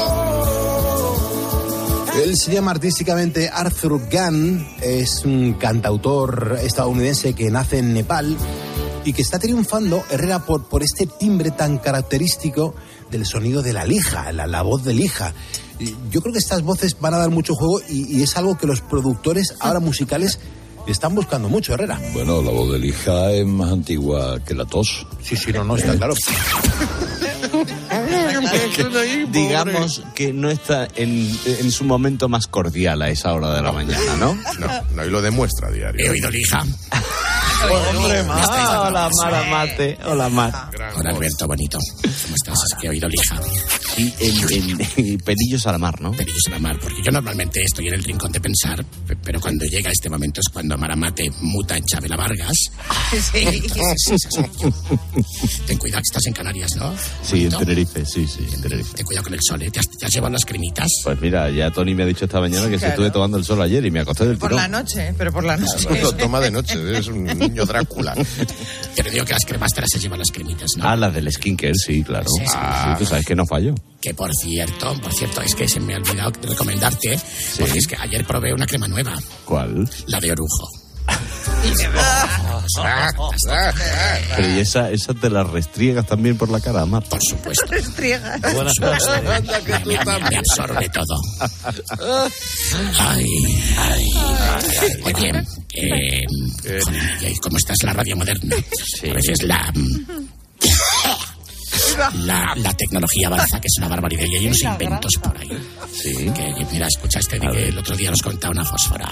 Él se llama artísticamente Arthur Gunn, es un cantautor estadounidense que nace en Nepal y que está triunfando, Herrera, por, por este timbre tan característico del sonido de la lija, la, la voz de lija. Yo creo que estas voces van a dar mucho juego y, y es algo que los productores ahora musicales están buscando mucho, Herrera. Bueno, la voz de lija es más antigua que la tos. Sí, sí, no, no, está claro. [LAUGHS] [LAUGHS] Digamos que no está en, en su momento más cordial a esa hora de la mañana, ¿no? No, no, y lo demuestra a diario. He oído lija. Hombre, ma, hola, Mara Mate. Hola, Mar. Hola, Alberto, bonito. ¿Cómo estás? He oído lija. Y en, en- en pelillos a la mar, ¿no? Pelillos a la mar, porque yo normalmente estoy en el rincón de pensar, pe- pero cuando llega este momento es cuando Maramate muta en Chabela Vargas. [LAUGHS] [LAUGHS] Sí. Ten cuidado que estás en Canarias, ¿no? Sí, en Tenerife, sí, sí, en Tenerife. Ten cuidado con el sol, ¿eh? ¿Te has, te has llevado las cremitas? Pues mira, ya Tony me ha dicho esta mañana que se estuve tomando el sol ayer y me acosté del Por tirón. la noche, pero por la noche. Lo toma de noche, es un niño Drácula. [LAUGHS] Pero digo que las cremas te las has llevado las cremitas, ¿no? Ah, la del skincare, sí, claro. Sí, sí, Ah, tú sabes que no fallo. Que por cierto, por cierto, es que se me ha olvidado recomendarte, porque es que ayer probé una crema nueva, ¿Cuál? la de orujo. Pero y esa, esa te la restriegas también por la cara, Mar. Por supuesto. [LAUGHS] Restriega. Buenas Me, me- me- me absorbe todo. [LAUGHS] Ay, ay. Oye, eh, joder, ¿cómo estás la radio moderna? A veces la... La, la tecnología avanza, que es una barbaridad, y hay unos inventos por ahí. Sí. Que, mira, escuchaste de que el otro día nos contaba una fósfora.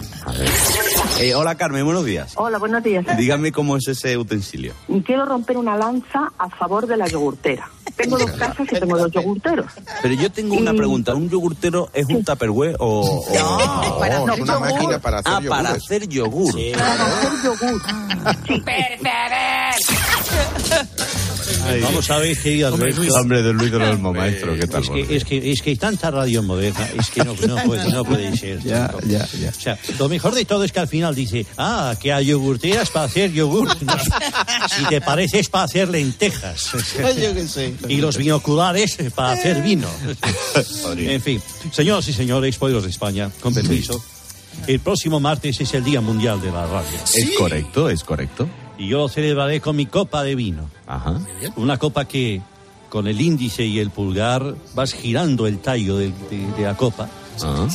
Eh, hola, Carmen, buenos días. Hola, buenos días. Dígame cómo es ese utensilio. Quiero romper una lanza a favor de la yogurtera. Tengo dos casas y tengo dos yogurteros. Pero yo tengo una pregunta. ¿Un yogurtero es un tupperware o...? o- No, para o- hacer yogur. máquina para hacer Ah, para yogures. hacer yogur. Para hacer yogur. Vamos a ver, querido Alberto. Hombre, de Luis del Olmo, maestro, ¿qué tal? Es que, es que, es que hay tanta radio moderna, es que no, no, [LAUGHS] puede, no puede ser. Ya, ya, ya. O sea, lo mejor de todo es que al final dice, ah, que hay yogurteras para hacer yogur. No, [LAUGHS] si te parece es para hacer lentejas. Yo qué sé. Y los binoculares para hacer vino. En fin, señoras y señores, pueblos de España, con permiso. El próximo martes es el Día Mundial de la Radio. Es correcto, es correcto. Y yo lo celebraré con mi copa de vino. Ajá. Una copa que con el índice y el pulgar vas girando el tallo de, de- de la copa.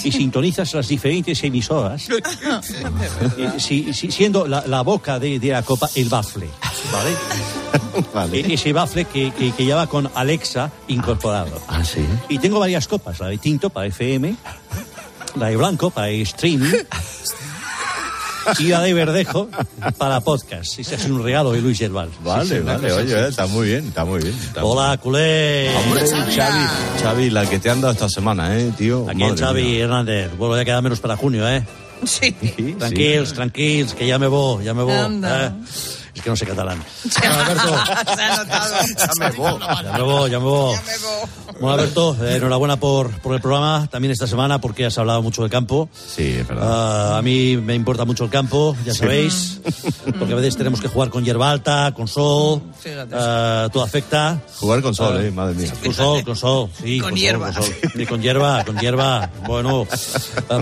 Y sintonizas las diferentes emisoras, [LAUGHS] eh, si- si- siendo la, la boca de, de la copa el bafle, ¿vale? [LAUGHS] E- Ese bafle que, que, que ya va con Alexa incorporado. Ah, sí. Y tengo varias copas, la de tinto para FM, la de blanco para streaming [LAUGHS] y la de verdejo para podcast. Ese es un regalo de Luis Gerval. Vale, vale, oye, eh, está muy bien, está muy bien. está muy Hola, culé. Hombre, Xavi, Xavi, la que te han dado esta semana, ¿eh, tío? Aquí Madre Xavi mía. Hernández. Bueno, ya queda menos para junio, ¿eh? Sí. Tranquilos, tranquilos, que ya me voy, ya me voy. Anda. ¿eh? Es que no sé catalán. [LAUGHS] Se ha notado. Ya me voy, ya me voy, ya me voy. Bueno, Alberto, eh, enhorabuena por, por el programa, también esta semana, porque has hablado mucho del campo. Sí, es verdad. Ah, a mí me importa mucho el campo, ya Sí. sabéis, [LAUGHS] porque a veces tenemos que jugar con hierba alta, con sol, Fíjate. ah, todo afecta. Jugar con sol, Ah, eh, madre mía. Con sol, con sol, sí. Con hierba. sol. Y con hierba, con hierba. Bueno,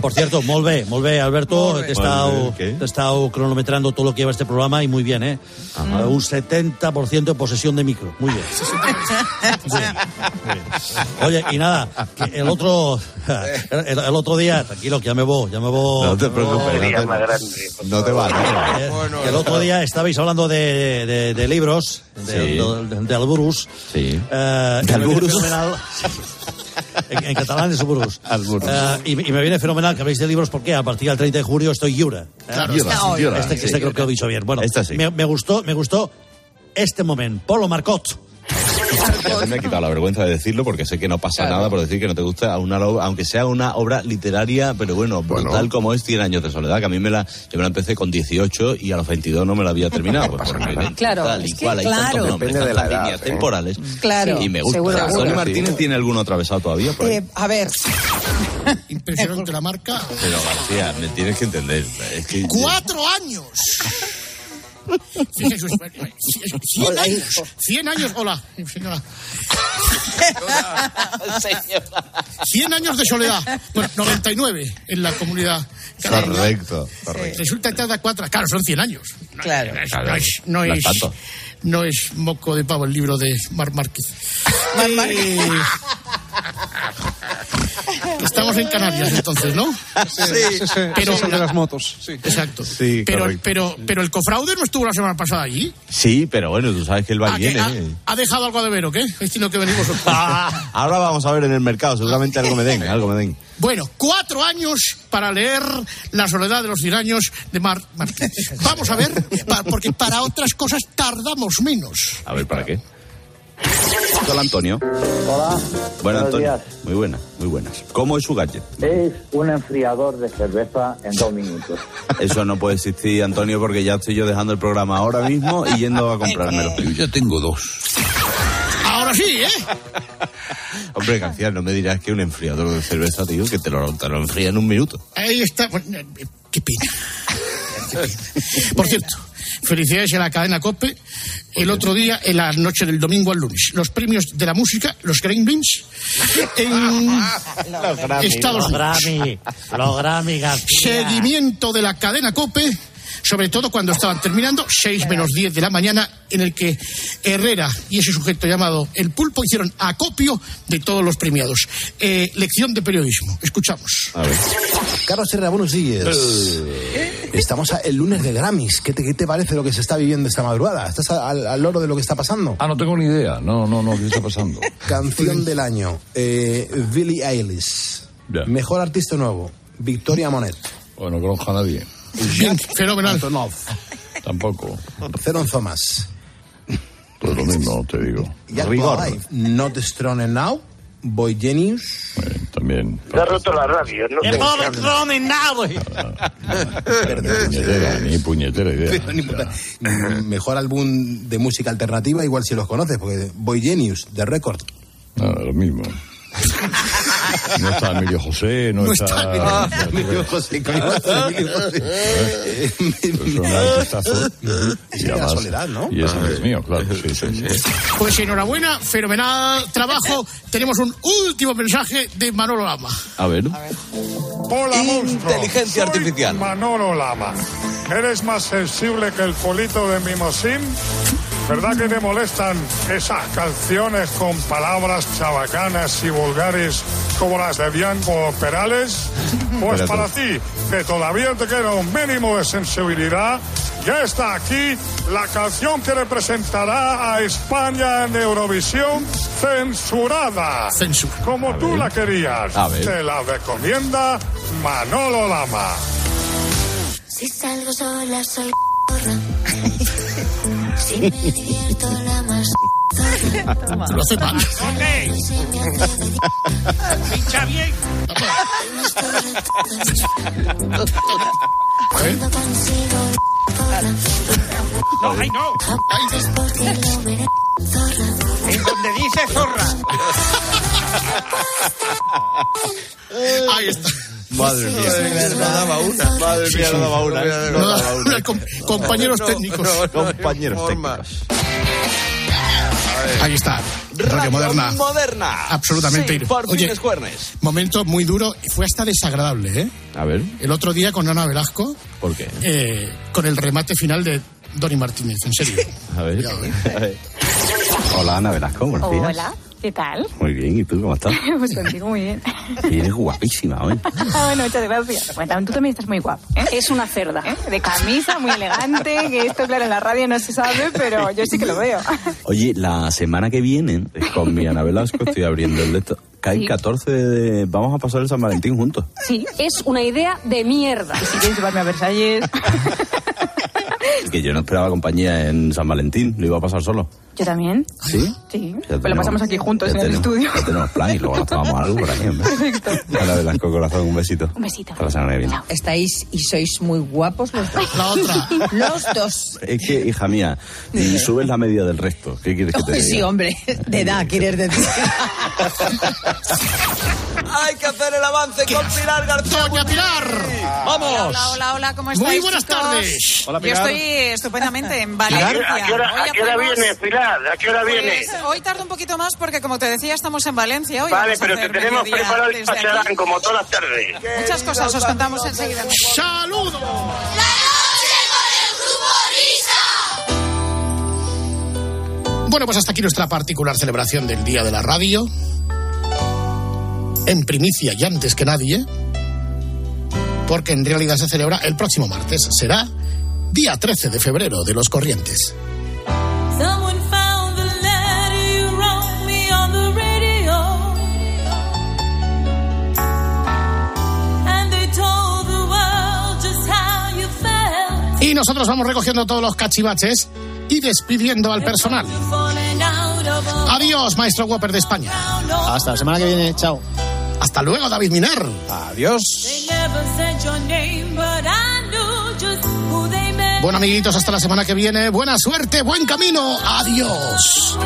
por cierto, molt bé, Alberto. Te he estado cronometrando todo lo que lleva este programa y muy bien, ¿eh? Ah, un 70% de posesión de micro. Muy bien. Oye, y nada, que el otro, el, el otro día, tranquilo, que ya me voy, ya me voy. No te preocupes, no te, no eh, que el otro día estabais hablando de, de- de libros, de, Sí. de, de- de Alburus. Sí. Eh. [LAUGHS] En, en catalán es Alburus. Alburus. Eh, y, y me viene fenomenal que habléis de libros porque a partir del 30 de julio estoy Yura. ¿eh? Claro, está hoy. Este, sí. este creo que lo he dicho bien. Bueno, Esta sí. me, me gustó, me gustó este momento. Polo Marcot. [LAUGHS] Ya se me ha quitado la vergüenza de decirlo porque sé que no pasa nada por decir que no te gusta una aunque sea una obra literaria, pero bueno, brutal como es 100 años de soledad, que a mí me la, yo me la empecé con 18 y a los 22 no me la había terminado. pues, porque Claro, Tal y es que, cual, hay claro. tantos nombres, Depende de tantas la edad, líneas ¿eh? temporales. Claro. Y me gusta. Seguro. Martínez tiene alguno atravesado todavía por. Eh, a ver, [LAUGHS] Impresionante la marca. Pero García, me tienes que entender. Es que, ¡Cuatro años! Fíjese, Cien años. Cien años. Hola, señora. Cien años de soledad. Bueno, 99 en la comunidad. Correcto, correcto. Resulta que tarda cuatro. Claro, son 100 años. claro. No es, no No es es, tanto. No es moco de pavo el libro de Mar Márquez. [LAUGHS] Eh, estamos en Canarias entonces, ¿no? Sí, Pero son de la- las motos. Sí. Exacto. Sí, pero, correcto. pero, pero el cofraude no estuvo la semana pasada allí. Sí, pero bueno, tú sabes que él va Ah, y viene. ha, ¿eh? ha dejado algo de ver, ¿o qué? Es lo que venimos. [LAUGHS] Ahora vamos a ver en el mercado, seguramente algo me den, algo me den. Bueno, cuatro años para leer La soledad de los cien años de Mar Márquez. Vamos a ver, pa- porque para otras cosas tardamos menos. A ver, ¿para qué? Hola, Antonio. Hola. Bueno, buenos Antonio. días. Muy buenas, muy buenas. ¿Cómo es su gadget? Es un enfriador de cerveza en dos minutos. Eso no puede existir, Antonio, porque ya estoy yo dejando el programa ahora mismo y yendo a comprármelo. Yo ya tengo dos. Ahora sí, ¿eh? Hombre, García, no me dirás que un enfriador de cerveza, tío, que te lo, te lo enfría en un minuto. Ahí está. Bueno, eh, Qué pena. Qué pena. Por cierto, felicidades a la cadena COPE. El otro día, en la noche del domingo al lunes, los premios de la música, los Gremlins, en Estados Los Unidos. Grammy, los Grammy, García. Seguimiento de la cadena COPE, sobre todo cuando estaban terminando, 6 menos 10 de la mañana, en el que Herrera y ese sujeto llamado El Pulpo hicieron acopio de todos los premiados. Eh, lección de periodismo. Escuchamos. A ver. Carlos Herrera, buenos días. Estamos a- el lunes de Grammys. ¿Qué te, qué te parece lo que se está viviendo esta madrugada? ¿Estás a- al, al loro de lo que está pasando? Ah, no tengo ni idea. No, no, no, ¿qué está pasando? [LAUGHS] Canción del año, eh, Billie Eilish. Mejor artista nuevo, Victoria Monet. Bueno, no conozco a nadie. Fenomenal. Antonov, Tampoco. Zeron Thomas. Todo lo mismo, te digo. Jack Rigor. Not Strong Now, Boy Genius. Eh, también. Se ha roto la radio, ¿no? El pobre Cronin Now. Puñetera, ni puñetera idea. Ni puta- Mejor álbum de música alternativa, igual si los conoces, porque Boy Genius, de Record. No, lo mismo. [LAUGHS] No está Emilio José, no, No está... está no está- Emilio José, ¿cómo va a estar Emilio José? Es además- soledad, ¿no? Y ese es mío, claro. Sí, sí, sí. Pues enhorabuena, fenomenal trabajo. Tenemos un último mensaje de Manolo Lama. A ver. Hola, monstruo. Inteligencia Soy artificial. Manolo Lama. ¿Eres más sensible que el polito de Mimosín? ¿Verdad que te molestan esas canciones con palabras chabacanas y vulgares como las de Bianco Perales? [LAUGHS] Pues para ti, que todavía te queda un mínimo de sensibilidad, ya está aquí la canción que representará a España en Eurovisión censurada. Como tú la querías. A ver. Te la recomienda Manolo Lama. Si salgo sola soy Lo hace mal. Pincha bien. Cuando consigo porra. No, ay, no. Es porque lo merezco zorra. En donde dice zorra. Ahí está. Madre mía. No daba una. Madre mía, no daba una. ¿eh? No daba una. Com- compañeros técnicos. Compañeros técnicos. Ahí está. Radio Moderna. Moderna. Absolutamente. Sí, por Oye. Momento muy duro y fue hasta desagradable, ¿eh? A ver, El otro día con Ana Velasco, ¿por qué? eh, con el remate final de Doni Martínez, en serio. [LAUGHS] A ver. A ver. Hola Ana Velasco, buenos días. Hola, ¿qué tal? Muy bien, ¿y tú cómo estás? [LAUGHS] Pues contigo muy bien. Y eres guapísima hoy. [LAUGHS] Ah, bueno, muchas gracias. Bueno, tú también estás muy guapo. ¿eh? Es una cerda. ¿Eh? De camisa, muy elegante, que esto, claro, en la radio no se sabe, pero yo sí que lo veo. [LAUGHS] Oye, la semana que viene, con mi Ana Velasco, estoy abriendo el de esto. Cae Sí. 14 de... Vamos a pasar el San Valentín juntos. Sí, Es una idea de mierda. si quieres llevarme a Versalles. Que yo no esperaba compañía en San Valentín, lo iba a pasar solo. Yo también. ¿Sí? Sí. Ya Pues lo tenemos- pasamos aquí juntos en el tenemos- estudio. Ya tenemos plan y luego nos tomamos algo por aquí. Perfecto. Ana Velasco, corazón, un besito. Un besito. Hasta la semana que viene. Estáis y sois muy guapos los dos. La otra. [LAUGHS] Los dos. Es que, hija mía, y [LAUGHS] subes la media del resto. ¿Qué quieres que te diga? Sí, hombre, de edad, quieres decir. [LAUGHS] Hay que hacer el avance con Pilar García. ¡Doña Pilar! ¡Vamos! Hola, hola, hola, ¿cómo estáis? Muy buenas chicos? tardes. Hola, Yo Pilar. estoy estupendamente en ¿A Valencia. qué, a qué hora, Hoy a qué hora viene, Pilar? ¿A qué hora viene? Pues, hoy tarda un poquito más porque, como te decía, estamos en Valencia hoy. Vale, pero te tenemos preparado el pasarán como todas las tardes. Muchas cosas os contamos enseguida. ¡Saludos! Bueno, pues hasta aquí nuestra particular celebración del Día de la Radio. En primicia y antes que nadie. Porque en realidad se celebra el próximo martes. Será día 13 de febrero de los Corrientes. Y nosotros vamos recogiendo todos los cachivaches y despidiendo al personal. Adiós, maestro Whopper de España. Hasta la semana que viene, chao. Hasta luego, David Minar. Adiós. Bueno, amiguitos, hasta la semana que viene. Buena suerte, buen camino. Adiós.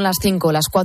Son las 5, las 4.